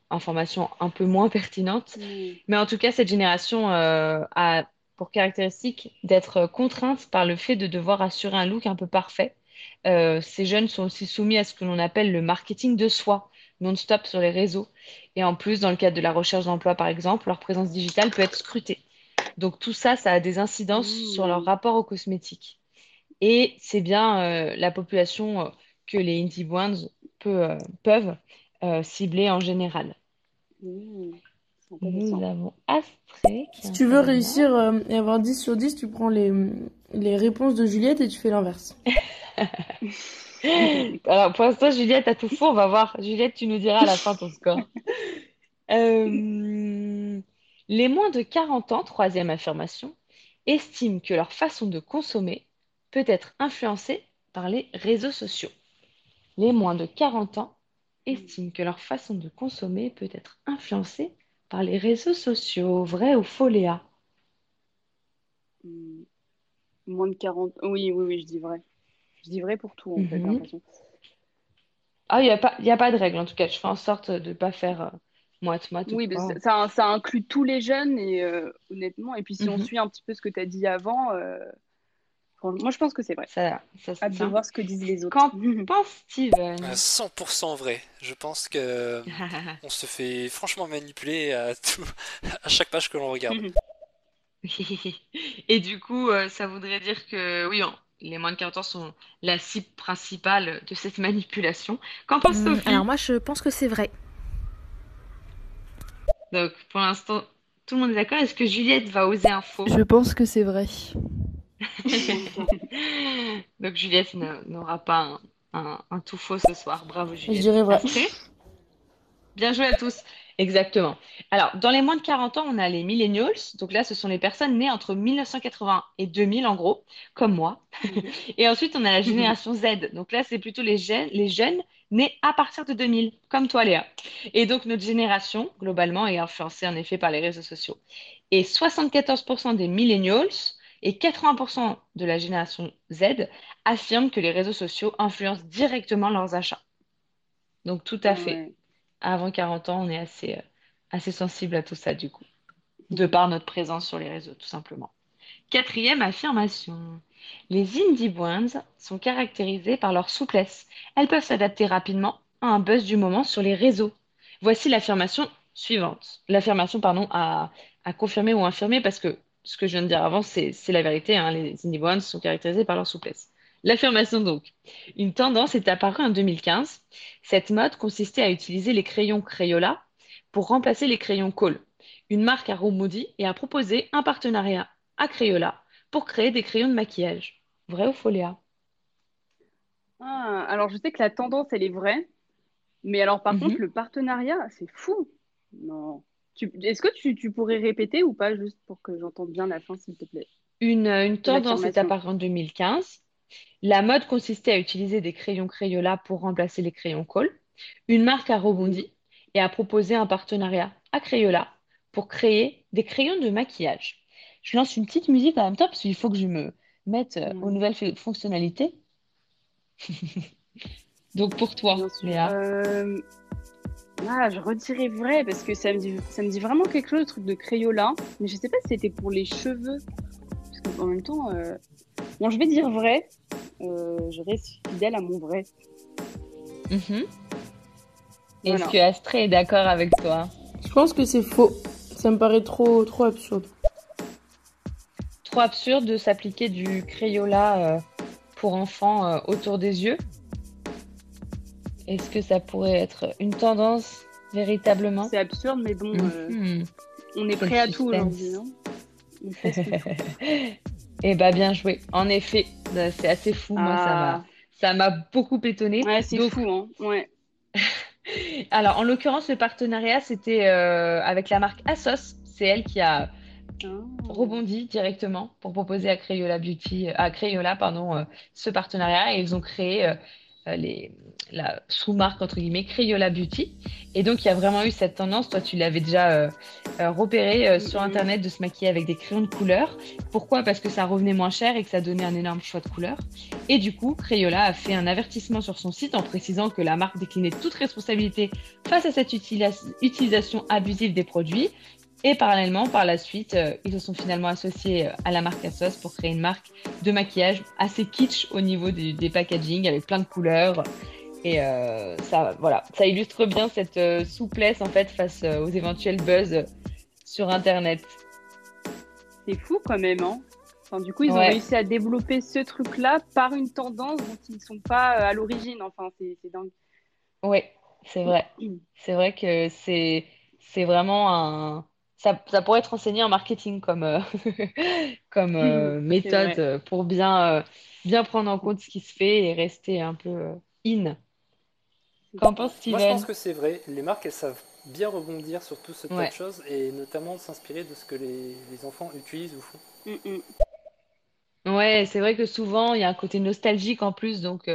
informations un peu moins pertinentes. Mm. Mais en tout cas, cette génération a pour caractéristique d'être contrainte par le fait de devoir assurer un look un peu parfait. Ces jeunes sont aussi soumis à ce que l'on appelle le marketing de soi, non-stop sur les réseaux. Et en plus, dans le cadre de la recherche d'emploi, par exemple, leur présence digitale peut être scrutée. Donc tout ça, ça a des incidences sur leur Mm. rapport aux cosmétiques. Et c'est bien euh, la population que les Indie Brands peut, euh, peuvent euh, cibler en général. Mm. C'est Nous avons qui Si tu veux réussir euh, et avoir 10 sur 10, tu prends les, les réponses de Juliette et tu fais l'inverse. [LAUGHS] [LAUGHS] Alors pour l'instant, Juliette a tout faux. On va voir. Juliette, tu nous diras à la fin ton score. [LAUGHS] Euh, les moins de 40 ans, troisième affirmation, estiment que leur façon de consommer peut être influencée par les réseaux sociaux. Les moins de 40 ans estiment que leur façon de consommer peut être influencée par les réseaux sociaux. Vrai ou faux, Léa? Mm. Moins de 40. Oui, oui, oui, je dis vrai. Je dis vrai pour tout, en fait, Mhm. l'impression. Ah, il n'y a pas, y a pas de règle, en tout cas. Je fais en sorte de ne pas faire euh, moite-moite ou Oui, mais quoi. ça, ça, ça inclut tous les jeunes, et euh, honnêtement, et puis si on Mhm. suit un petit peu ce que tu as dit avant, euh, franchement, moi je pense que c'est vrai. Ça, ça se Hâte de voir ce que disent les autres. Qu'en [LAUGHS] pense Steven? Euh, 100% vrai. Je pense que [LAUGHS] on se fait franchement manipuler à tout, [LAUGHS] à chaque page que l'on regarde. Et du coup, euh, ça voudrait dire que oui, on- les moins de 40 ans sont la cible principale de cette manipulation. Qu'en pense Hum, Sophie? alors moi, je pense que c'est vrai. Donc, pour l'instant, tout le monde est d'accord. Est-ce que Juliette va oser un faux? Je pense que c'est vrai. [LAUGHS] Donc, Juliette n'a- n'aura pas un, un- un tout faux ce soir. Bravo, Je Juliette. dirais vrai. Astrid? Bien joué à tous. Exactement. Alors, dans les moins de 40 ans, on a les millennials. Donc là, ce sont les personnes nées entre 1980 et 2000, en gros, comme moi. [LAUGHS] Et ensuite, on a la génération Z. Donc là, c'est plutôt les les jeunes nés à partir de 2000, comme toi, Léa. Et donc, notre génération, globalement, est influencée en effet par les réseaux sociaux. Et 74% des millennials et 80% de la génération Z affirment que les réseaux sociaux influencent directement leurs achats. Donc, tout à fait. Ouais. Avant 40 ans, on est assez, euh, assez sensible à tout ça, du coup, de par notre présence sur les réseaux, tout simplement. Quatrième affirmation. Les indie brands sont caractérisées par leur souplesse. Elles peuvent s'adapter rapidement à un buzz du moment sur les réseaux. Voici l'affirmation suivante. L'affirmation, pardon, à, à confirmer ou infirmer, parce que ce que je viens de dire avant, c'est la vérité. hein. Les indie brands sont caractérisées par leur souplesse. L'affirmation donc. Une tendance est apparue en 2015. Cette mode consistait à utiliser les crayons Crayola pour remplacer les crayons Kohl. Une marque a rebondi et a proposé un partenariat à Crayola pour créer des crayons de maquillage. Vrai ou faux, Léa? Ah, alors je sais que la tendance, elle est vraie, mais alors par Mhm. contre, le partenariat, c'est fou. Non. Est-ce que tu, tu pourrais répéter ou pas, juste pour que j'entende bien la fin, s'il te plaît, Une, une tendance est apparue en 2015. La mode consistait à utiliser des crayons Crayola pour remplacer les crayons Kohl. Une marque a rebondi et a proposé un partenariat à Crayola pour créer des crayons de maquillage. Je lance une petite musique en même temps parce qu'il faut que je me mette euh, aux nouvelles fo- fonctionnalités. [LAUGHS] Donc pour toi, Léa euh... ah, Je redirais vrai parce que ça me, dit, ça me dit vraiment quelque chose, le truc de Crayola. Mais je sais pas si c'était pour les cheveux. Parce qu'en même temps, euh... bon, je vais dire vrai. Euh, je reste fidèle à mon vrai. Mhm. Est-ce que Astrée est d'accord avec toi? Je pense que c'est faux. Ça me paraît trop, trop absurde. Trop absurde de s'appliquer du Crayola euh, pour enfants euh, autour des yeux? Est-ce que ça pourrait être une tendance véritablement C'est absurde, mais bon, euh, mhm. on est prêt à tout aujourd'hui. [LAUGHS] Eh bah bien joué. En effet, c'est assez fou. Moi, ça m'a, ah. beaucoup étonné. Ouais, c'est fou, hein. Ouais. [LAUGHS] Alors, en l'occurrence, le partenariat, c'était euh, avec la marque Asos. C'est elle qui a ah. rebondi directement pour proposer à Crayola Beauty, à Crayola, pardon, euh, ce partenariat. Et ils ont créé les, la sous-marque entre guillemets Crayola Beauty. Et donc il y a vraiment eu cette tendance, toi tu l'avais déjà euh, euh, repéré sur internet de se maquiller avec des crayons de couleur. Pourquoi? Parce que ça revenait moins cher et que ça donnait un énorme choix de couleurs. Et du coup, Crayola a fait un avertissement sur son site en précisant que la marque déclinait toute responsabilité face à cette utilisation abusive des produits et parallèlement, par la suite, euh, ils se sont finalement associés euh, à la marque Asos pour créer une marque de maquillage assez kitsch au niveau des, des packaging avec plein de couleurs. Et euh, ça, voilà, ça illustre bien cette souplesse en fait face aux éventuels buzz sur Internet. C'est fou quand même, hein enfin, Du coup, ils ont réussi à développer ce truc-là par une tendance dont ils ne sont pas à l'origine. Enfin, c'est dingue. Oui, c'est vrai. C'est vrai que c'est vraiment un ça, pourrait être enseigné en marketing comme, euh, [LAUGHS] comme euh, [LAUGHS] méthode pour bien, euh, bien prendre en compte ce qui se fait et rester un peu in. Qu'en pense Steven Moi, je pense que c'est vrai. Les marques, elles savent bien rebondir sur tout ce tas de choses et notamment s'inspirer de ce que les, les, enfants utilisent ou font. Mm, mm. Ouais, c'est vrai que souvent, il y a un côté nostalgique en plus, donc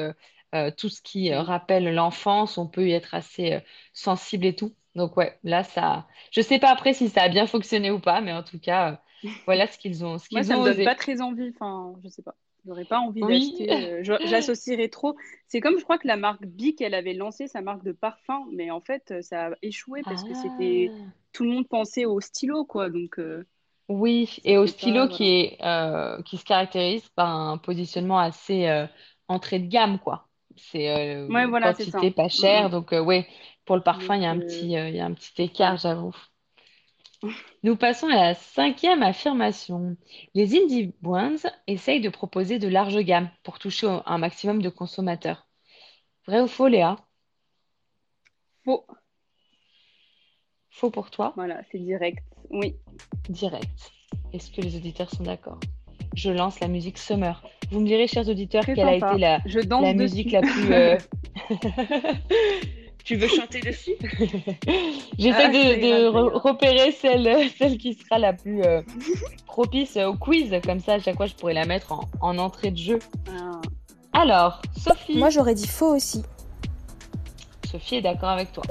tout ce qui rappelle l'enfance, on peut y être assez sensible et tout. Donc ouais, là ça, je sais pas après si ça a bien fonctionné ou pas, mais en tout cas, euh, [LAUGHS] voilà ce qu'ils ont, ce qu'ils Moi, ça me donne pas très envie. Enfin, je sais pas. J'aurais pas envie d'acheter. Euh, [LAUGHS] j'associerais trop. C'est comme je crois que la marque Bic, elle avait lancé sa marque de parfum, mais en fait, ça a échoué parce que c'était ah. tout le monde pensait au stylo, quoi. Donc euh, Oui, et au stylo qui est qui se caractérise par un positionnement assez entrée de gamme, quoi. C'est ouais, voilà, quantité pas cher, donc ouais, pour le parfum, il y a un petit, euh, il y a un petit écart, j'avoue. Nous passons à la cinquième affirmation. Les indie brands essayent de proposer de larges gammes pour toucher un maximum de consommateurs. Vrai ou faux, Léa? Faux. Faux pour toi? Voilà, c'est direct. Oui. Direct. Est-ce que les auditeurs sont d'accord? Je lance la musique Summer. Vous me direz, chers auditeurs, quelle a été la, la musique la plus. Euh, [LAUGHS] [LAUGHS] Tu veux chanter dessus? [LAUGHS] J'essaie ah, de, repérer celle, [LAUGHS] celle qui sera la plus euh, propice au quiz. Comme ça, à chaque fois, je pourrais la mettre en, entrée de jeu. Ah. Alors, Sophie. Moi, j'aurais dit faux aussi. Sophie est d'accord avec toi.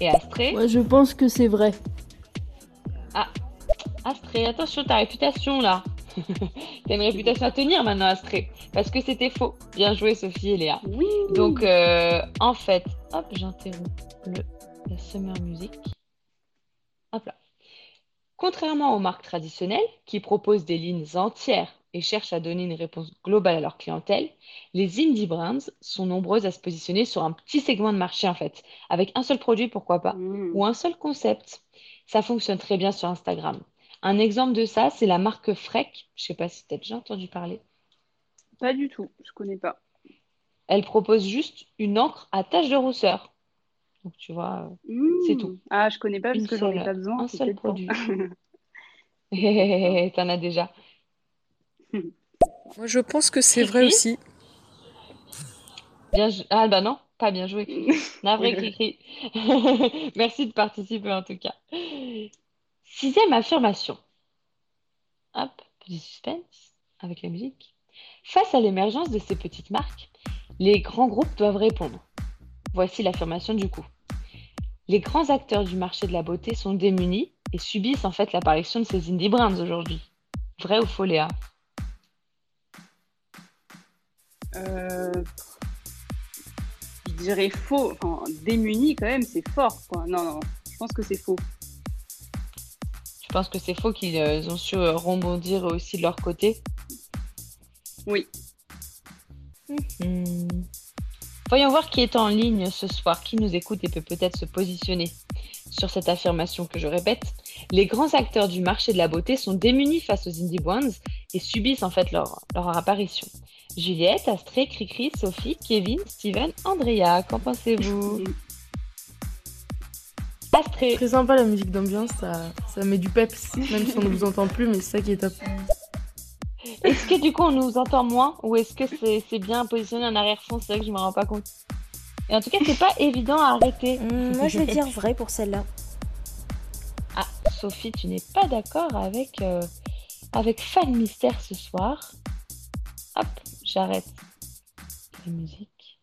Et Astrée? Moi, je pense que c'est vrai. Ah, Astrée, attention, ta réputation là. [LAUGHS] T'as une réputation à tenir maintenant, Astrée. Parce que c'était faux. Bien joué, Sophie et Léa. Oui. Donc, euh, en fait, hop, j'interromps la Summer Music. Hop là. Contrairement aux marques traditionnelles qui proposent des lignes entières et cherchent à donner une réponse globale à leur clientèle, les indie brands sont nombreuses à se positionner sur un petit segment de marché en fait, avec un seul produit pourquoi pas, mm. ou un seul concept. Ça fonctionne très bien sur Instagram. Un exemple de ça, c'est la marque Freck. Je ne sais pas si tu as déjà entendu parler. Pas du tout, je ne connais pas. Elle propose juste une encre à tache de rousseur. Donc tu vois, c'est tout. Ah, je connais pas parce que j'en ai pas besoin. Un seul produit. [LAUGHS] [LAUGHS] T'en as déjà. Moi, je pense que c'est vrai aussi. Bien, ah bah non, pas bien joué. [LAUGHS] Navré, Cricri. Merci de participer en tout cas. Sixième affirmation. Hop, petit suspense avec la musique. Face à l'émergence de ces petites marques, les grands groupes doivent répondre. Voici l'affirmation du coup. Les grands acteurs du marché de la beauté sont démunis et subissent en fait l'apparition de ces indie brands aujourd'hui. Vrai ou faux, Léa? Euh... Je dirais faux. Enfin, démuni quand même, c'est fort. Non, non, je pense que c'est faux. Je pense que c'est faux qu'ils euh, ont su euh, rebondir aussi de leur côté. Oui. Mhm. Voyons voir qui est en ligne ce soir, qui nous écoute et peut peut-être se positionner sur cette affirmation que je répète. Les grands acteurs du marché de la beauté sont démunis face aux indie brands et subissent en fait leur, leur apparition. Juliette, Astrée, Cricri, Sophie, Kevin, Steven, Andrea, qu'en pensez-vous? [LAUGHS] Astrée. Très sympa la musique d'ambiance, ça, ça met du peps, même si on ne vous entend plus, mais c'est ça qui est top. Est-ce que du coup on nous entend moins ou est-ce que c'est bien positionné en arrière-fond? C'est vrai que je me rends pas compte. Et en tout cas, c'est pas évident à arrêter. Mmh, moi, je vais dire vrai pour celle-là. Ah, Sophie, tu n'es pas d'accord avec, euh, avec Fan Mystère ce soir. Hop, j'arrête la musique.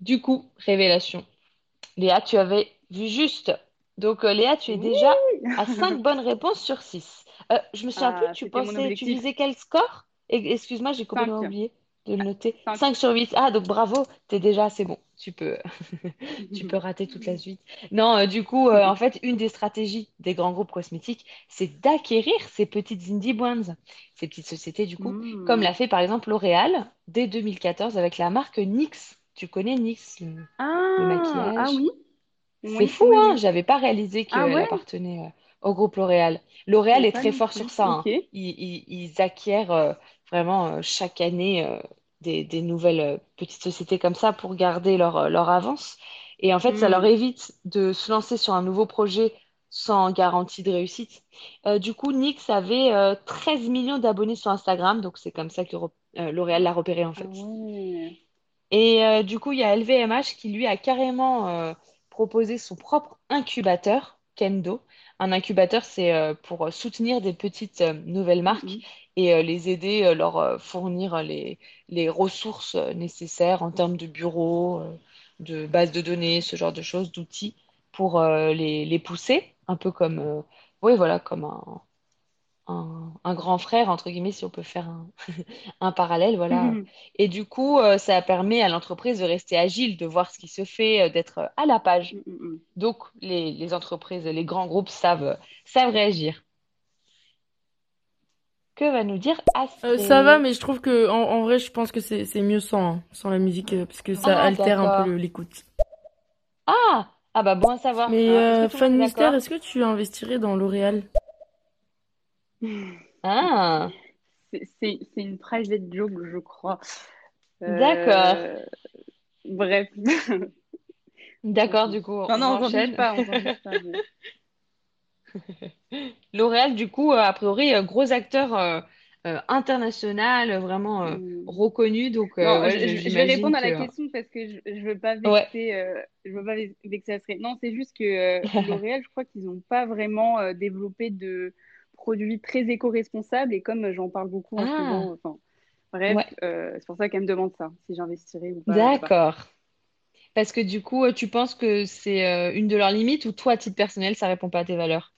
Du coup, révélation. Léa, tu avais vu juste. Donc, euh, Léa, tu es déjà à 5 [LAUGHS] bonnes réponses sur 6. Euh, je me souviens ah, plus, tu pensais, tu visais quel score? Excuse-moi, j'ai complètement oublié de le noter. 5. sur 8. Ah, donc bravo, t'es déjà, c'est bon. Tu peux, [LAUGHS] tu peux rater toute la [LAUGHS] suite. Non, euh, du coup, euh, en fait, une des stratégies des grands groupes cosmétiques, c'est d'acquérir ces petites indie brands, ces petites sociétés, du coup, hmm. comme l'a fait par exemple L'Oréal dès 2014 avec la marque NYX. Tu connais NYX, le, ah, maquillage? Ah oui. C'est fou, hein J'avais pas réalisé ah qu'elle appartenait euh, au groupe L'Oréal. L'Oréal est très fort sur ça. Hein. Ils, acquièrent vraiment chaque année des, nouvelles euh, petites sociétés comme ça pour garder leur, euh, leur avance. Et en fait, ça leur évite de se lancer sur un nouveau projet sans garantie de réussite. Euh, du coup, Nix avait 13 millions d'abonnés sur Instagram, donc c'est comme ça que L'Oréal l'a repéré en fait. Ah Et du coup, il y a LVMH qui lui a carrément proposé son propre incubateur, Kendo. Un incubateur, c'est pour soutenir des petites nouvelles marques. Mm-hmm et euh, les aider, euh, leur euh, fournir les, les ressources nécessaires en termes de bureaux, de bases de données, ce genre de choses, d'outils pour les, les, pousser, un peu comme, oui, voilà, comme un, un, grand frère, entre guillemets, si on peut faire un, [LAUGHS] un parallèle, voilà. Mhm. Et du coup, ça permet à l'entreprise de rester agile, de voir ce qui se fait, d'être à la page. Mm, mm, mm. Donc, les, les, entreprises, les grands groupes savent, savent réagir. Que va nous dire Astrid? Euh, Ça va, mais je trouve que en, vrai, je pense que c'est mieux sans, hein, sans la musique, euh, parce que ça ah, altère un peu l'écoute. Ah Ah bah bon à savoir. Mais euh, Fan Mystère, est-ce que tu investirais dans L'Oréal? Ah C'est une private joke, je crois. D'accord. Bref. D'accord, [LAUGHS] du coup. Non, non, on pas. [LAUGHS] L'Oréal, du coup, euh, a priori, euh, gros acteur euh, international, vraiment mm. reconnu. Donc, je, vais répondre à la question parce que je ne veux pas vexer, je veux pas vexer Non, c'est juste que [LAUGHS] L'Oréal, je crois qu'ils n'ont pas vraiment développé de produits très éco-responsables et comme j'en parle beaucoup en ce ah. bref, c'est pour ça qu'elle me demande ça, si j'investirais ou pas. D'accord. Parce que du coup, tu penses que c'est une de leurs limites ou toi, à titre personnel, ça répond pas à tes valeurs?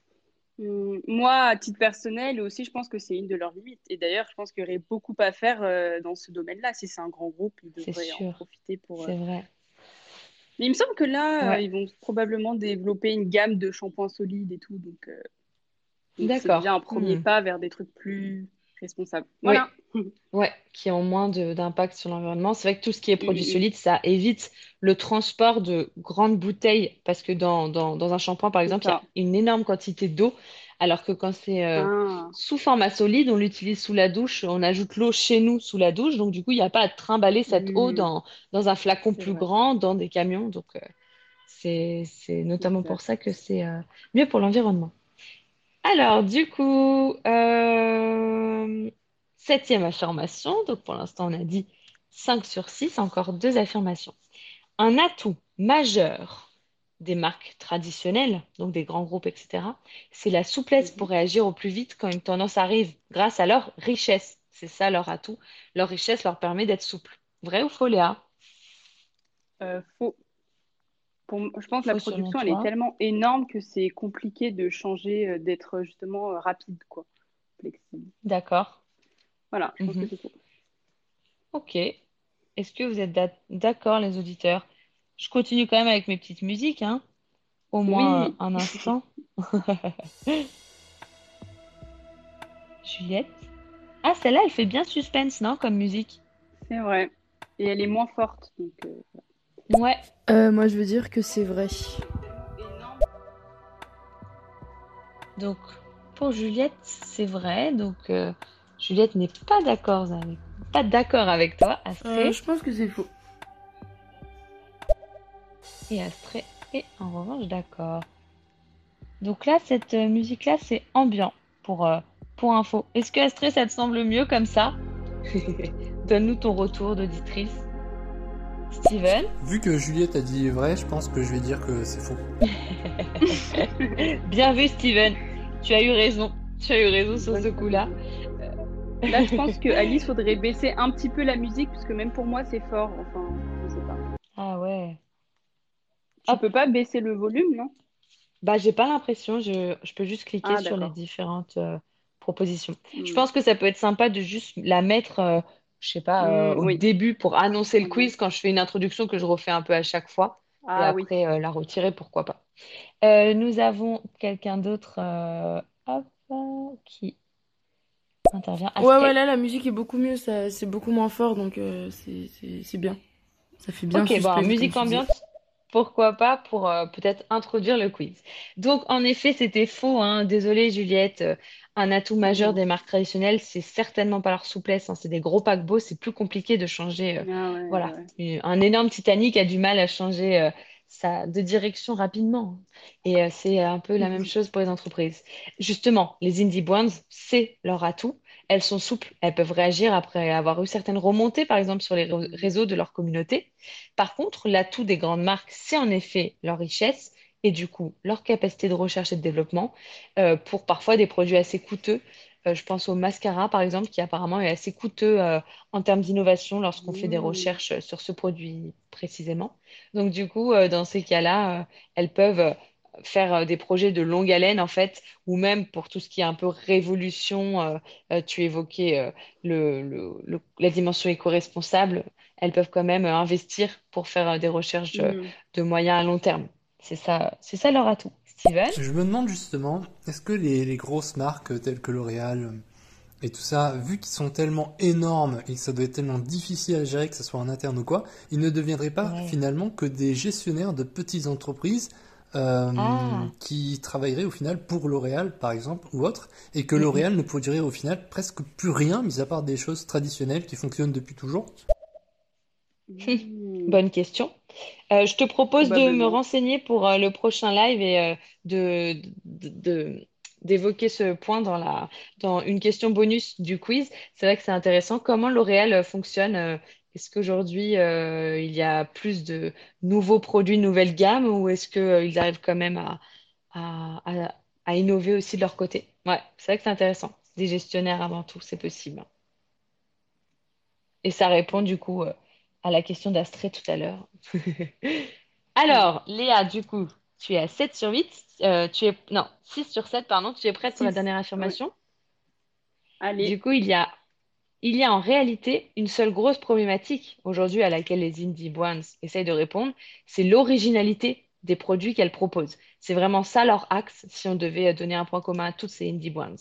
Hum, moi, à titre personnel aussi, je pense que c'est une de leurs limites. Et d'ailleurs, je pense qu'il y aurait beaucoup à faire euh, dans ce domaine-là. Si c'est un grand groupe, ils devraient en profiter pour. C'est euh, vrai. Mais il me semble que là, euh, ils vont probablement développer une gamme de shampoings solides et tout. Donc, c'est déjà un premier hmm. pas vers des trucs plus responsables. Voilà. Ouais, qui ont moins d'impact sur l'environnement. C'est vrai que tout ce qui est produit solide, ça évite le transport de grandes bouteilles parce que dans, dans, dans un shampoing, par exemple, il y a une énorme quantité d'eau. Alors que quand c'est euh, ah. sous format solide, on l'utilise sous la douche, on ajoute l'eau chez nous sous la douche. Donc, du coup, il n'y a pas à trimballer cette eau dans, dans un flacon plus grand, dans des camions. Donc, euh, c'est notamment pour ça que c'est euh, mieux pour l'environnement. Alors, du coup, Septième affirmation, donc pour l'instant on a dit 5 sur 6, encore deux affirmations. Un atout majeur des marques traditionnelles, donc des grands groupes, etc., c'est la souplesse pour réagir au plus vite quand une tendance arrive, grâce à leur richesse. C'est ça leur atout. Leur richesse leur permet d'être souple. Vrai ou faux, Léa? Euh, Faux. Je pense que la production, elle est tellement énorme que c'est compliqué de changer, euh, d'être justement euh, rapide, quoi. D'accord. Voilà, je pense que mhm. c'est Ok. Est-ce que vous êtes d'accord, les auditeurs? Je continue quand même avec mes petites musiques, hein Au moins un instant. [LAUGHS] Juliette? Ah, celle-là, elle fait bien suspense, non, comme musique? C'est vrai. Et elle est moins forte. Donc, euh, Ouais. Euh, moi, je veux dire que c'est vrai. Donc, pour Juliette, c'est vrai. Donc, euh, Juliette n'est pas d'accord avec, pas d'accord avec toi, Astrée. je pense que c'est faux. Et Astrée est en revanche d'accord. Donc là, cette musique-là, c'est ambiant pour, pour info. Est-ce que Astrée, ça te semble mieux comme ça? [LAUGHS] Donne-nous ton retour d'auditrice. Steven Vu que Juliette a dit vrai, je pense que je vais dire que c'est faux. [LAUGHS] Bien vu, Steven. Tu as eu raison. Tu as eu raison sur ce coup-là. Là, je pense [LAUGHS] que Alice faudrait baisser un petit peu la musique, parce que même pour moi, c'est fort. Enfin, je sais pas. Ah ouais. Tu peux pas baisser le volume, non? Bah, j'ai pas l'impression. Je... je, peux juste cliquer ah, sur les différentes euh, propositions. Je hmm. pense que ça peut être sympa de juste la mettre euh, je sais pas, euh, mm, au début pour annoncer le mm. quiz quand je fais une introduction que je refais un peu à chaque fois. Ah, et après, euh, la retirer, pourquoi pas. Euh, nous avons quelqu'un d'autre qui intervient. Ouais, ouais, là, la musique est beaucoup mieux, c'est beaucoup moins fort, donc c'est bien. Ça fait bien. Ok, bon, musique ambiante, pourquoi pas pour peut-être introduire le quiz. Donc, en effet, c'était faux. Hein. Désolée, Juliette un atout majeur des marques traditionnelles, c'est certainement pas leur souplesse. Hein. C'est des gros paquebots, c'est plus compliqué de changer. Euh, ah voilà, un énorme Titanic a du mal à changer euh, sa, de direction rapidement. Et euh, c'est un peu la même chose pour les entreprises. Justement, les indie brands, c'est leur atout. Elles sont souples, elles peuvent réagir après avoir eu certaines remontées, par exemple, sur les réseaux de leur communauté. Par contre, l'atout des grandes marques, c'est en effet leur richesse et du coup leur capacité de recherche et de développement euh, pour parfois des produits assez coûteux. Euh, je pense au mascara, par exemple, qui apparemment est assez coûteux euh, en termes d'innovation lorsqu'on fait des mmh. recherches sur ce produit précisément. Donc, du coup, dans ces cas-là, elles peuvent faire des projets de longue haleine, en fait, ou même pour tout ce qui est un peu révolution, tu évoquais le, la dimension éco-responsable, elles peuvent quand même investir pour faire des recherches mmh. de moyen à long terme. C'est ça, c'est ça leur atout. Steven? Je me demande justement, est-ce que les, grosses marques telles que L'Oréal euh, et tout ça, vu qu'ils sont tellement énormes et que ça doit être tellement difficile à gérer, que ce soit en interne ou quoi, ils ne deviendraient pas finalement que des gestionnaires de petites entreprises euh, ah. qui travailleraient au final pour L'Oréal, par exemple, ou autre, et que L'Oréal ne produirait au final presque plus rien, mis à part des choses traditionnelles qui fonctionnent depuis toujours Bonne question. Euh, je te propose de me renseigner pour euh, le prochain live et euh, de, d'évoquer ce point dans, la, dans une question bonus du quiz. C'est vrai que c'est intéressant. Comment L'Oréal fonctionne Est-ce qu'aujourd'hui, il y a plus de nouveaux produits, nouvelles gammes, ou est-ce qu'ils arrivent quand même à, à, à, innover aussi de leur côté? Ouais, c'est vrai que c'est intéressant. Des gestionnaires avant tout, c'est possible. Et ça répond du coup à la question d'Astrée tout à l'heure. [LAUGHS] Alors, Léa, du coup, tu es à 7 sur 8. Euh, tu es... Non, 6 sur 7, pardon. Tu es prête pour la dernière affirmation? Allez. Du coup, il y a... il y a en réalité une seule grosse problématique aujourd'hui à laquelle les indie brands essayent de répondre, c'est l'originalité des produits qu'elles proposent. C'est vraiment ça leur axe si on devait donner un point commun à toutes ces indie brands.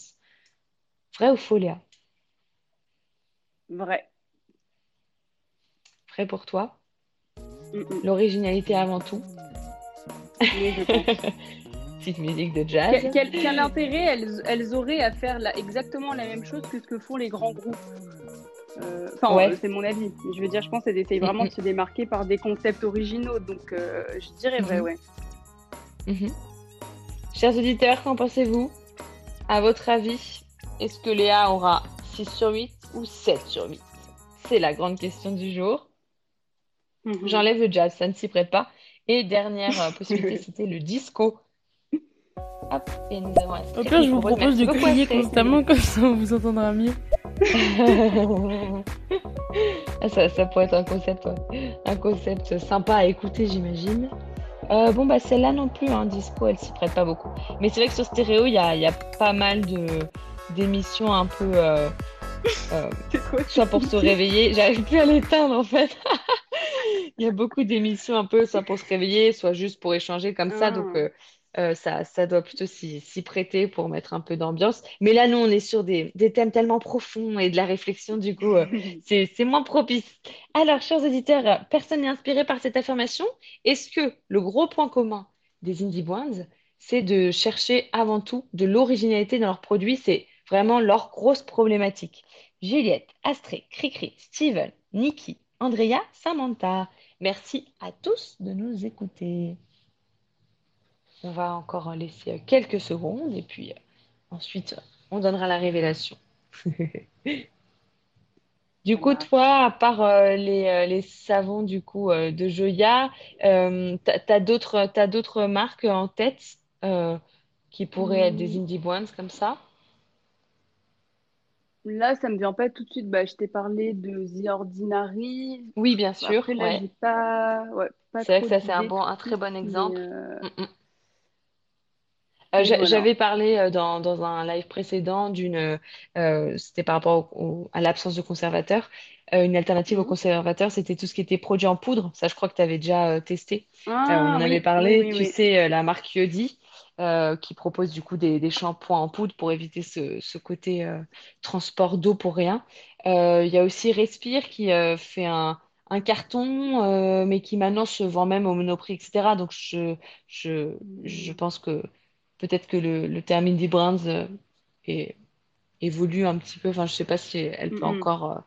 Vrai ou faux, Léa? Vrai pour toi? L'originalité avant tout? [LAUGHS] Petite musique de jazz. Quel, intérêt elles, auraient à faire exactement la même chose que ce que font les grands groupes euh, Enfin, ouais. c'est mon avis. Je veux dire, je pense qu'elles essayent vraiment de se démarquer par des concepts originaux. Donc, euh, je dirais vrai, ouais. Chers auditeurs, qu'en pensez-vous? À votre avis, est-ce que Léa aura 6 sur 8 ou 7 sur 8 C'est la grande question du jour. Mhm. J'enlève le jazz, ça ne s'y prête pas. Et dernière euh, possibilité, [LAUGHS] c'était le disco. Hop, et nous avons Au pire, je vous propose de crier constamment, comme ça on vous entendra mieux. [LAUGHS] Ça, ça, pourrait être un concept, un concept sympa à écouter, j'imagine. Euh, bon, bah celle-là non plus, hein, disco, elle s'y prête pas beaucoup. Mais c'est vrai que sur stéréo, il y a, y a, pas mal d'émissions un peu. Euh, soit pour se réveiller. J'arrive plus à l'éteindre en fait. [LAUGHS] Il y a beaucoup d'émissions un peu, soit pour se réveiller, soit juste pour échanger comme ça. Donc, ah. Euh, ça, ça doit plutôt s'y prêter pour mettre un peu d'ambiance. Mais là, nous, on est sur des, thèmes tellement profonds et de la réflexion, du coup, euh, [LAUGHS] c'est moins propice. Alors, chers auditeurs, personne n'est inspiré par cette affirmation. Est-ce que le gros point commun des Indie Brands, c'est de chercher avant tout de l'originalité dans leurs produits? C'est vraiment leur grosse problématique. Juliette, Astrée, Cricri, Steven, Nikki, Andrea, Samantha. Merci à tous de nous écouter. On va encore laisser quelques secondes et puis euh, ensuite on donnera la révélation. [LAUGHS] Du coup, toi, à part euh, euh, les, savons du coup de Joya, tu as d'autres marques en tête qui pourraient être des hmm. indie brands comme ça? Là, ça me vient pas tout de suite. Bah, je t'ai parlé de The Ordinary. Oui, bien sûr. Pas... c'est vrai que ça, c'est un, bon, un très bon exemple. Mm, mm. Euh, j'avais parlé euh, dans, dans, un live précédent d'une, euh, c'était par rapport à l'absence de conservateur. une alternative au mhm. conservateur, c'était tout ce qui était produit en poudre. Ça, je crois que tu avais déjà testé. Ah, on en avait parlé. tu sais, la marque Yodi, qui propose du coup des, des, shampoings en poudre pour éviter ce, ce côté transport d'eau pour rien. Il y a aussi Respire qui fait un, un carton, mais qui maintenant se vend même au monoprix, etc. Donc, je, je, je pense que peut-être que le, le terme Indie Brands euh, est, évolue un petit peu. Enfin, je sais pas si elle peut encore, euh,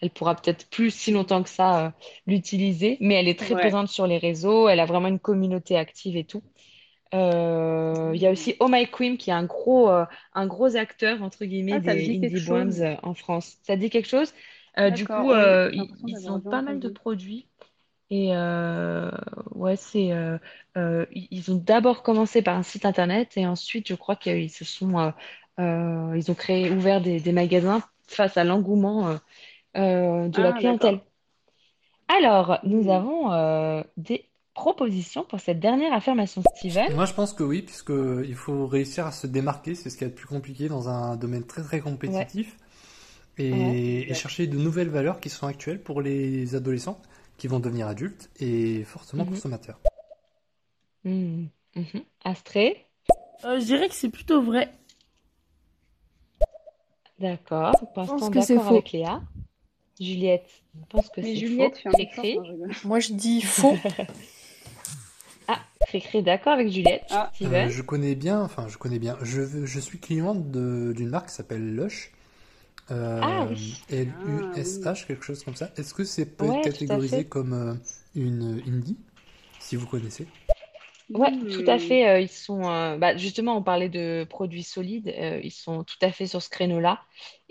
elle pourra peut-être plus si longtemps que ça euh, l'utiliser, mais elle est très présente sur les réseaux. Elle a vraiment une communauté active et tout. Il y a aussi Oh My Queen qui est un gros, un gros acteur entre guillemets ah, des Indie Brands en France. Ça dit quelque chose? Du coup, ils, ont pas mal de produits. Et euh, ouais, c'est euh, euh, ils ont d'abord commencé par un site internet et ensuite, je crois qu'ils se sont ils ont créé ouvert des, des magasins face à l'engouement de la ah, clientèle. Alors, nous mmh. avons des propositions pour cette dernière affirmation, Steven. Moi, je pense que oui, puisque il faut réussir à se démarquer, c'est ce qui est le plus compliqué dans un domaine très très compétitif. Et, et, chercher de nouvelles valeurs qui sont actuelles pour les adolescents qui vont devenir adultes et forcément mhm. consommateurs. Mmh. Mmh. Astrée euh, Je dirais que c'est plutôt vrai. D'accord. Pour l'instant, d'accord avec Léa. Juliette, je pense que c'est Juliette faux. Écrit. Moi, je dis faux. [LAUGHS] ah, écrit d'accord avec Juliette. Ah. Euh, je connais bien, enfin, je connais bien. Je, je suis client d'une marque qui s'appelle Lush euh, ah, L-U-S-H, quelque chose comme ça. Est-ce que c'est peut être catégorisé comme euh, une indie, si vous connaissez? Ouais, tout à fait. Euh, ils sont, bah, justement, on parlait de produits solides. ils sont tout à fait sur ce créneau-là.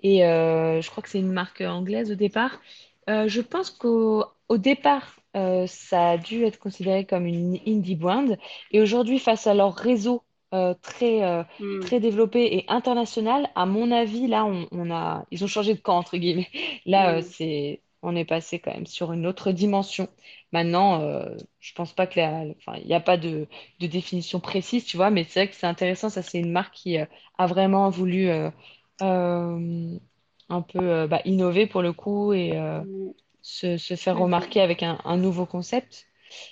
Et je crois que c'est une marque anglaise au départ. je pense qu'au au départ, ça a dû être considéré comme une indie brand. Et aujourd'hui, face à leur réseau euh, très, euh, hmm. très développé et international, à mon avis, là, on, a, ils ont changé de camp, entre guillemets. [LAUGHS] Là, euh, hmm. c'est, on est passé quand même sur une autre dimension. Maintenant, je pense pas que enfin, il n'y a pas de, de, définition précise, tu vois, mais c'est vrai que c'est intéressant. Ça, c'est une marque qui a vraiment voulu un peu bah, innover pour le coup et hmm. se, se, faire remarquer avec un, un nouveau concept.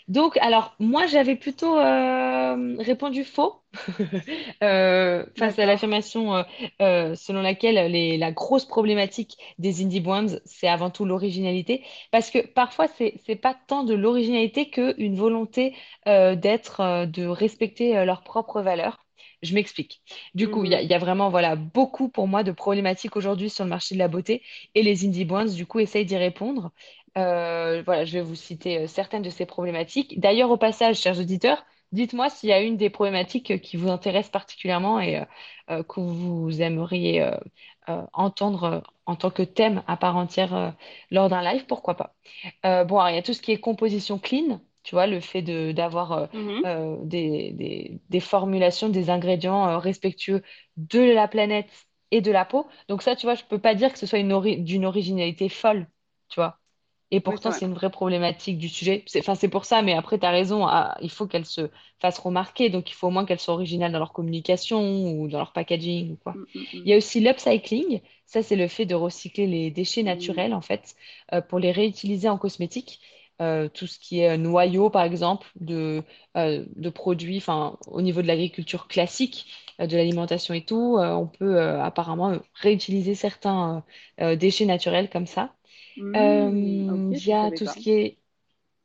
Donc, alors, moi, j'avais plutôt euh, répondu faux [LAUGHS] euh, face à l'affirmation euh, selon laquelle les, la grosse problématique des indie brands, c'est avant tout l'originalité. Parce que parfois, c'est n'est pas tant de l'originalité qu'une volonté d'être, de respecter leurs propres valeurs. Je m'explique. Du coup, il y, y, a vraiment voilà, beaucoup pour moi de problématiques aujourd'hui sur le marché de la beauté et les indie brands, du coup, essayent d'y répondre. Euh, voilà, je vais vous citer euh, certaines de ces problématiques. D'ailleurs, au passage, chers auditeurs, dites-moi s'il y a une des problématiques qui vous intéresse particulièrement et euh, que vous aimeriez entendre en tant que thème à part entière lors d'un live, pourquoi pas. bon, il y a tout ce qui est composition clean, tu vois, le fait de, d'avoir mm-hmm. des, des, formulations, des ingrédients respectueux de la planète et de la peau. Donc ça, tu vois, je peux pas dire que ce soit une d'une originalité folle, tu vois. Et pourtant, c'est une vraie problématique du sujet. Enfin, c'est pour ça, mais après, tu as raison, il faut qu'elles se fassent remarquer. Donc, il faut au moins qu'elles soient originales dans leur communication ou dans leur packaging ou quoi. Mm, mm, mm. Il y a aussi l'upcycling. Ça, c'est le fait de recycler les déchets naturels, en fait, euh, pour les réutiliser en cosmétique. Euh, tout ce qui est noyau, par exemple, de, euh, de produits, enfin, au niveau de l'agriculture classique, de l'alimentation et tout, on peut apparemment réutiliser certains déchets naturels comme ça. Mmh, euh, il y a tout ce qui est.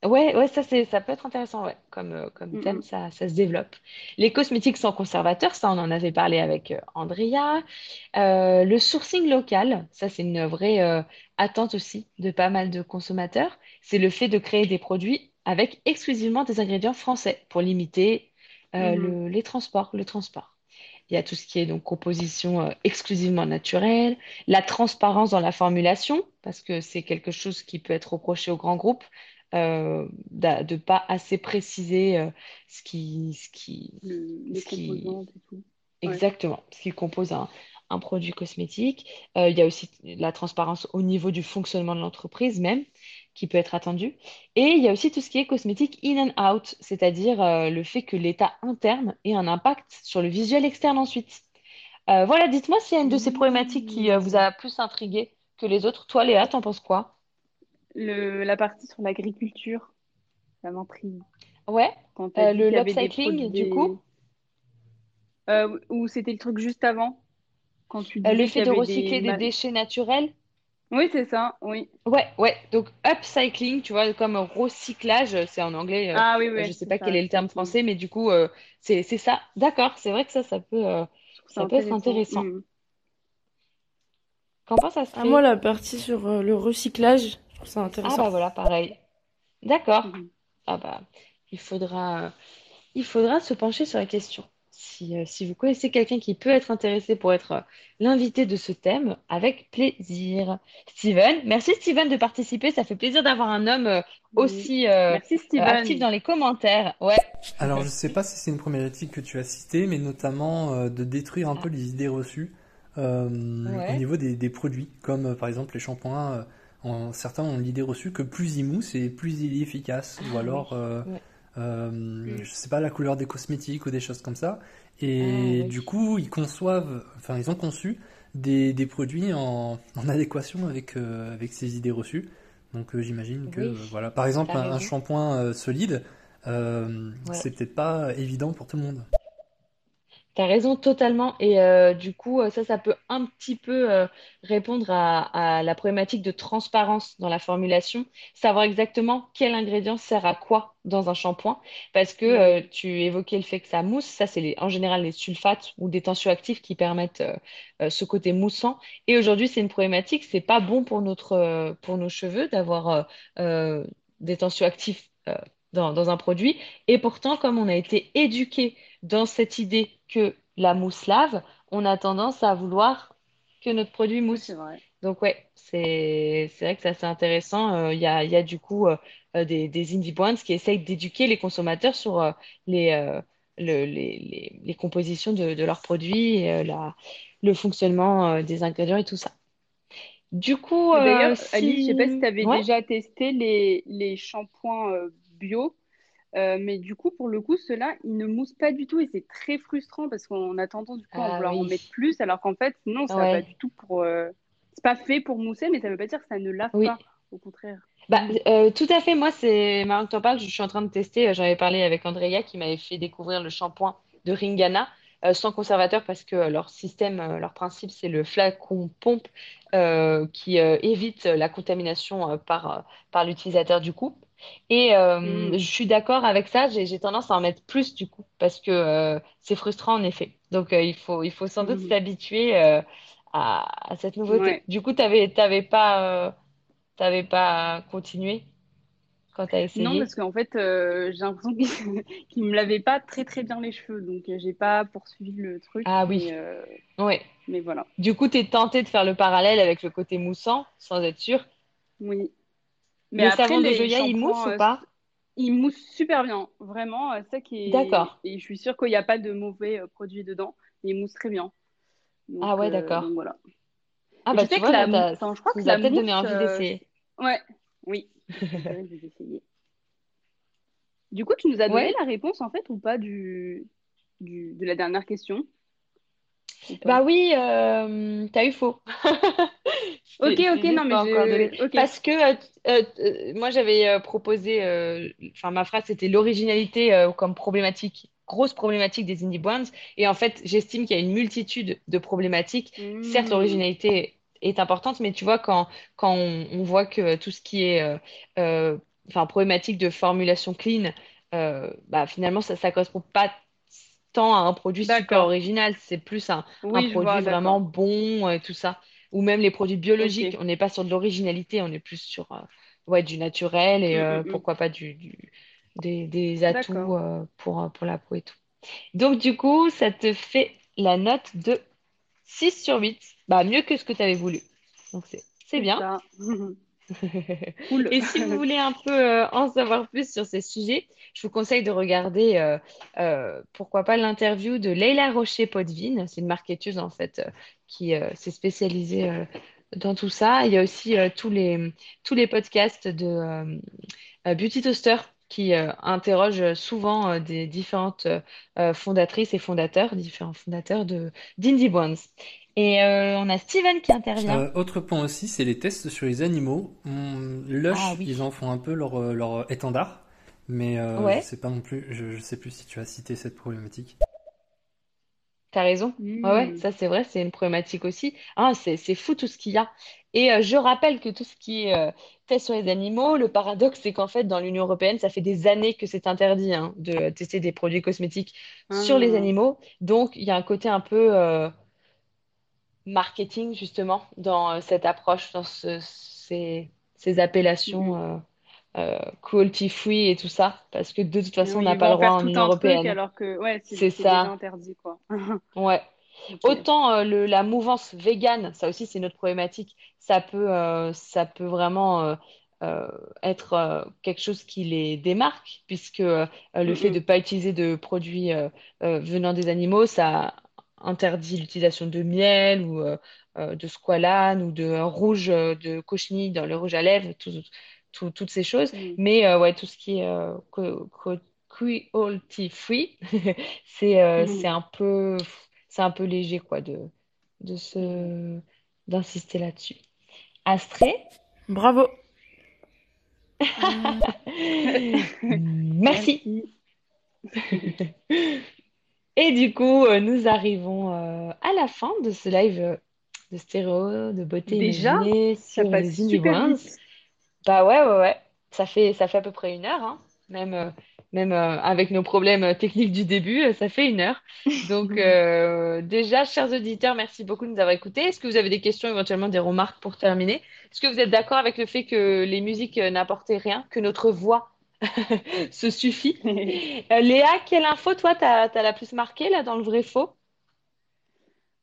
Ouais, ouais, ça, c'est, ça peut être intéressant, ouais, comme, euh, comme mmh, thème, mmh. ça, ça se développe. Les cosmétiques sans conservateur, ça, on en avait parlé avec euh, Andrea. le sourcing local, ça, c'est une vraie attente aussi de pas mal de consommateurs. C'est le fait de créer des produits avec exclusivement des ingrédients français pour limiter le, les transports, le transport. Il y a tout ce qui est donc composition euh, exclusivement naturelle, la transparence dans la formulation, parce que c'est quelque chose qui peut être reproché aux grands groupes, euh, de ne pas assez préciser euh, ce qui, ce qui, les composantes et tout. Exactement, ce qui compose un, un produit cosmétique. il y a aussi la transparence au niveau du fonctionnement de l'entreprise même qui peut être attendu. Et il y a aussi tout ce qui est cosmétique in and out, c'est-à-dire euh, le fait que l'état interne ait un impact sur le visuel externe ensuite. Euh, voilà, dites-moi s'il y a une de ces problématiques qui euh, vous a plus intrigué que les autres. Toi, Léa, t'en penses quoi? Le, La partie sur l'agriculture, ça m'intrigue. Ouais, le upcycling, du coup? Ou c'était le truc juste avant? Quand tu Le fait de recycler des déchets naturels oui, c'est ça, oui. Ouais, ouais. Donc, upcycling, tu vois, comme recyclage, c'est en anglais. Euh, ah oui, oui. Je sais pas quel est le terme français, mais du coup, euh, c'est ça. D'accord, c'est vrai que ça, ça peut, euh, ça peut être intéressant. Mm. Qu'en pense ça ah, Moi, la partie sur le recyclage, je trouve ça intéressant. Ah bah voilà, pareil. D'accord. Mm. Ah bah, il faudra, il faudra se pencher sur la question. Euh, si, vous connaissez quelqu'un qui peut être intéressé pour être euh, l'invité de ce thème, avec plaisir. Steven, merci Steven de participer. Ça fait plaisir d'avoir un homme euh, aussi actif dans les commentaires. Ouais. Alors, je ne sais pas si c'est une problématique que tu as citée, mais notamment de détruire un peu les idées reçues au niveau des, produits, comme par exemple les shampoings. certains ont l'idée reçue que plus ils moussent et plus il est efficace. ou ah alors. Euh, je sais pas, la couleur des cosmétiques ou des choses comme ça. Et ah, du coup, ils conçoivent, enfin, ils ont conçu des, des produits en, en, adéquation avec, euh, avec ces idées reçues. Donc, euh, j'imagine que, voilà. Par exemple, un, shampoing solide, c'est peut-être pas évident pour tout le monde. Tu as raison totalement. Et euh, du coup, euh, ça, ça peut un petit peu euh, répondre à, la problématique de transparence dans la formulation, savoir exactement quel ingrédient sert à quoi dans un shampoing. Parce que tu évoquais le fait que ça mousse, ça, c'est en général les sulfates ou des tensioactifs qui permettent ce côté moussant. Et aujourd'hui, c'est une problématique, c'est pas bon pour, notre, pour nos cheveux d'avoir des tensioactifs dans, dans un produit. Et pourtant, comme on a été éduqué dans cette idée que la mousse lave, on a tendance à vouloir que notre produit mousse. Donc ouais, c'est vrai que c'est assez intéressant. Euh, il y, a, y, a, du coup euh, euh, des, des indie brands qui essayent d'éduquer les consommateurs sur les, les, les, compositions de, de leurs produits, la, le fonctionnement des ingrédients et tout ça. Du coup, d'ailleurs, Alice, je sais pas si tu avais déjà testé les, les shampoings bio euh, mais du coup, pour le coup, ceux-là, ils ne moussent pas du tout et c'est très frustrant parce qu'on a tendance du coup à ah vouloir en mettre plus, alors qu'en fait, non, ça va pas du tout pour. Euh, c'est pas fait pour mousser, mais ça veut pas dire que ça ne lave pas, au contraire. Bah, euh, tout à fait. Moi, c'est marrant que tu en parles. Je suis en train de tester. J'avais parlé avec Andrea qui m'avait fait découvrir le shampoing de Ringana. sans conservateur parce que leur système, leur principe, c'est le flacon pompe qui évite la contamination par, par l'utilisateur du coup. Et euh, mm. je suis d'accord avec ça, j'ai tendance à en mettre plus du coup, parce que euh, c'est frustrant en effet. Donc euh, il, faut, il faut sans doute mm. s'habituer à, à, cette nouveauté. Du coup, tu n'avais pas, pas continué quand tu as essayé? Non, parce qu'en fait, j'ai l'impression qu'il [LAUGHS] ne me lavait pas très très bien les cheveux, donc j'ai pas poursuivi le truc. Ah oui. Mais, mais voilà. Du coup, tu es tenté de faire le parallèle avec le côté moussant, sans être sûr? Oui. Mais le après, de Joya, il mousse ou pas Il mousse super bien, vraiment. Euh, ça qui est... D'accord. Et je suis sûre qu'il n'y a pas de mauvais euh, produits dedans. Il mousse très bien. ah ouais, d'accord. voilà. Ah bah tu vois, la... je crois que ça m'a peut-être donné envie d'essayer. Ouais, [LAUGHS] Oui, je. Du coup, tu nous as donné la réponse en fait ou pas du, du de la dernière question? Bah oui, euh, t'as eu faux. [LAUGHS] ok, ok, non, mais Parce que euh, euh, moi, j'avais proposé, enfin, ma phrase, c'était l'originalité comme problématique, grosse problématique des indie brands. Et en fait, j'estime qu'il y a une multitude de problématiques. Certes, hmm. l'originalité est importante, mais tu vois, quand, quand on, voit que tout ce qui est enfin, problématique de formulation clean, bah, finalement, ça ne correspond pas tant à un produit super original, c'est plus un, produit vraiment bon et tout ça. Ou même les produits biologiques, on n'est pas sur de l'originalité, on est plus sur euh, ouais, du naturel et mm, euh, mm, mm. pourquoi pas du, des, des, atouts euh, pour, pour la peau et tout. Donc du coup, ça te fait la note de 6 sur 8. Bah, mieux que ce que tu avais voulu. Donc c'est bien. [LAUGHS] Et si vous voulez un peu euh, en savoir plus sur ces sujets, je vous conseille de regarder, euh, euh, pourquoi pas, l'interview de Leila Rocher-Potvin. C'est une marketeuse, en fait, qui s'est spécialisée dans tout ça. Il y a aussi tous, les, tous les podcasts de Beauty Toaster qui interrogent souvent des différentes fondatrices et fondateurs, différents fondateurs de d'Indie Ones. Et euh, on a Steven qui intervient. Euh, autre point aussi, c'est les tests sur les animaux. Lush, ah ils en font un peu leur, euh, leur étendard, mais pas non plus. Je, je sais plus si tu as cité cette problématique. T'as raison. ouais, mmh. ça c'est vrai, c'est une problématique aussi. Ah, c'est fou tout ce qu'il y a. Et je rappelle que tout ce qui est test sur les animaux, le paradoxe, c'est qu'en fait, dans l'Union européenne, ça fait des années que c'est interdit hein, de tester des produits cosmétiques sur les ah. animaux. Donc, il y a un côté un peu marketing justement dans euh, cette approche, dans ces, appellations mm. euh, euh, cruelty free et tout ça, parce que de toute façon, on n'a pas le droit en Union européenne. alors que ouais, c'est ça. interdit quoi. ouais. Autant le, la mouvance vegan, ça aussi c'est notre problématique, ça peut, ça peut vraiment être quelque chose qui les démarque, puisque le fait de ne pas utiliser de produits venant des animaux, ça interdit l'utilisation de miel ou euh, euh, de squalane ou de rouge de cochenille dans le rouge à lèvres, toutes ces choses. Mais ouais, tout ce qui est cruelty free, [LAUGHS] c'est un peu c'est un peu léger quoi de de se d'insister là-dessus. Astrée, bravo. [LAUGHS] Merci. Et du coup, euh, nous arrivons euh, à la fin de ce live euh, de stéréo, de beauté Déjà, ça passe super Bah ouais, ouais, ouais. Ça fait, ça fait à peu près une heure, hein. Même, même avec nos problèmes techniques du début, ça fait une heure. Donc [LAUGHS] déjà, chers auditeurs, merci beaucoup de nous avoir écoutés. Est-ce que vous avez des questions, éventuellement des remarques pour terminer? Est-ce que vous êtes d'accord avec le fait que les musiques n'apportaient rien, que notre voix [LAUGHS] Ce suffit? [LAUGHS] Euh, Léa, quelle info, toi, t'as as la plus marquée là dans le vrai faux?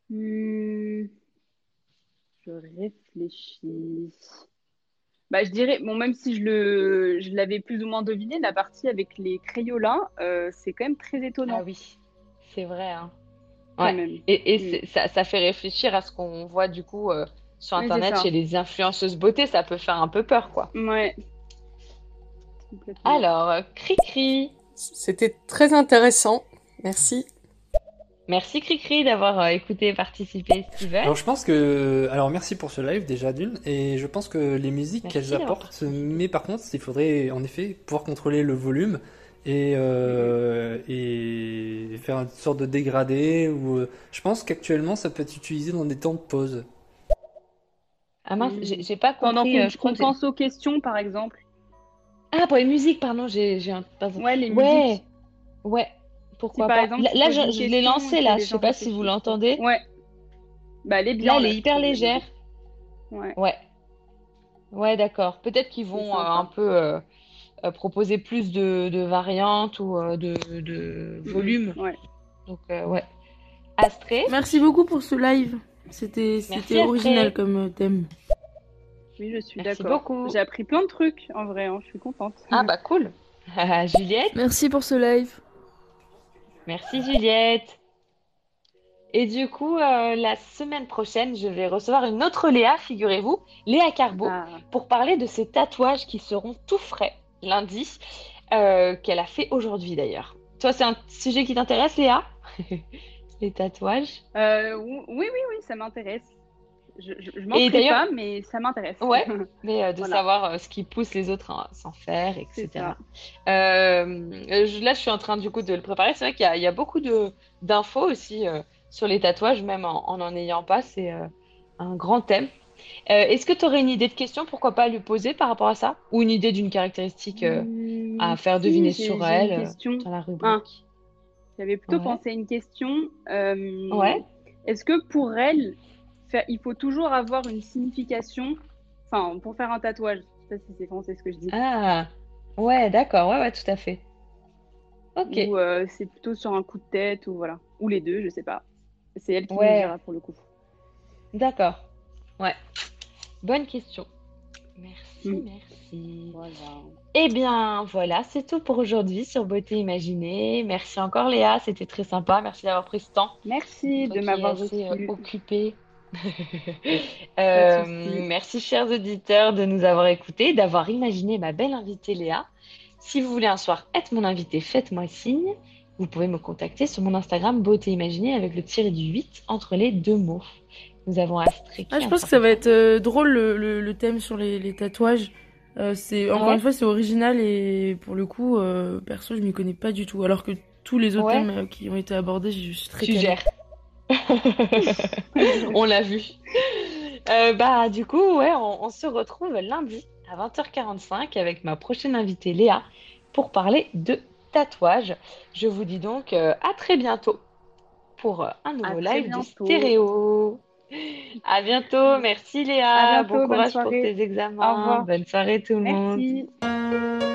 Hmm. Je réfléchis. Bah, je dirais, bon, même si je le, je l'avais plus ou moins deviné, la partie avec les Crayolas, euh, c'est quand même très étonnant. Ah oui, c'est vrai. Hein. Et, hmm. ça, ça, fait réfléchir à ce qu'on voit du coup euh, sur Internet chez les influenceuses beauté. Ça peut faire un peu peur, quoi. Ouais, alors, Cricri. C'était très intéressant. Merci. Merci Cricri d'avoir euh, écouté et participé, Steven. Alors je pense que, alors merci pour ce live déjà d'une, et je pense que les musiques qu'elles apportent, mais par contre il faudrait en effet pouvoir contrôler le volume et, euh, et faire une sorte de dégradé. Ou euh, je pense qu'actuellement ça peut être utilisé dans des temps de pause. Ah mince, j'ai pas compris. Pendant qu'on pense aux questions par exemple. Ah, pour les musiques, pardon, j'ai un. Ouais, les ouais. musiques. Ouais. Pourquoi pas. Exemple, là, je, l'ai lancé, là. Je sais pas si vous l'entendez. Ouais. Bah, elle est bien. Là, elle est hyper légère. Ouais. Ouais. Ouais, d'accord. Peut-être qu'ils vont euh, un peu euh, euh, proposer plus de, de variantes ou de, de mm-hmm. volume. Ouais. Donc, ouais. Astrée. Merci beaucoup pour ce live. C'était original comme thème. Oui, je suis d'accord. J'ai appris plein de trucs en vrai, hein. je suis contente. Ah bah cool. [LAUGHS] [LAUGHS] Juliette Merci pour ce live. Merci Juliette. Et du coup, euh, la semaine prochaine, je vais recevoir une autre Léa, figurez-vous, Léa Carbo, ah. pour parler de ses tatouages qui seront tout frais lundi, euh, qu'elle a fait aujourd'hui d'ailleurs. Toi, c'est un sujet qui t'intéresse, Léa? [LAUGHS] Les tatouages? Euh, Oui, oui, oui, ça m'intéresse. Je, je, m'en fais pas, mais ça m'intéresse. Ouais, [LAUGHS] mais de savoir ce qui pousse les autres à s'en faire, etc. là, je suis en train du coup de le préparer. C'est vrai qu'il y, y, a beaucoup d'infos aussi sur les tatouages, même en n'en ayant pas. C'est euh, un grand thème. Euh, est-ce que tu aurais une idée de question, pourquoi pas lui poser par rapport à ça? Ou une idée d'une caractéristique euh, mmh, à faire deviner sur elle dans la rubrique ah. J'avais plutôt pensé à une question. ouais. Est-ce que pour elle, il faut toujours avoir une signification Enfin, pour faire un tatouage. Je sais pas si c'est français ce que je dis. Ah, ouais, d'accord. Ouais, ouais, tout à fait. Ok. Ou c'est plutôt sur un coup de tête, ou voilà. Ou les deux, je sais pas. C'est elle qui ouais. dira pour le coup. D'accord. Ouais. Bonne question. Merci, mm. merci. Voilà. Eh bien, voilà, c'est tout pour aujourd'hui sur Beauté Imaginée. Merci encore Léa, c'était très sympa. Merci d'avoir pris ce temps. Merci de m'avoir euh, occupé. [LAUGHS] Euh, merci chers auditeurs de nous avoir écoutés, d'avoir imaginé ma belle invitée Léa. Si vous voulez un soir être mon invité, faites-moi signe vous pouvez me contacter sur mon Instagram Beauté Imaginée avec le tiré du 8 entre les deux mots. Nous avons Astrid. Ah, je pense que ça va être euh, drôle le, thème sur les, tatouages. Euh, c'est encore une fois c'est original et pour le coup perso je m'y connais pas du tout alors que tous les autres thèmes qui ont été abordés je suis très tu [LAUGHS] on l'a vu bah du coup ouais on, on se retrouve lundi à 20h45 avec ma prochaine invitée Léa pour parler de tatouage. Je vous dis donc euh, à très bientôt pour euh, un nouveau live du stéréo. À bientôt, merci Léa. bon courage pour tes examens. Bonne soirée tout le monde.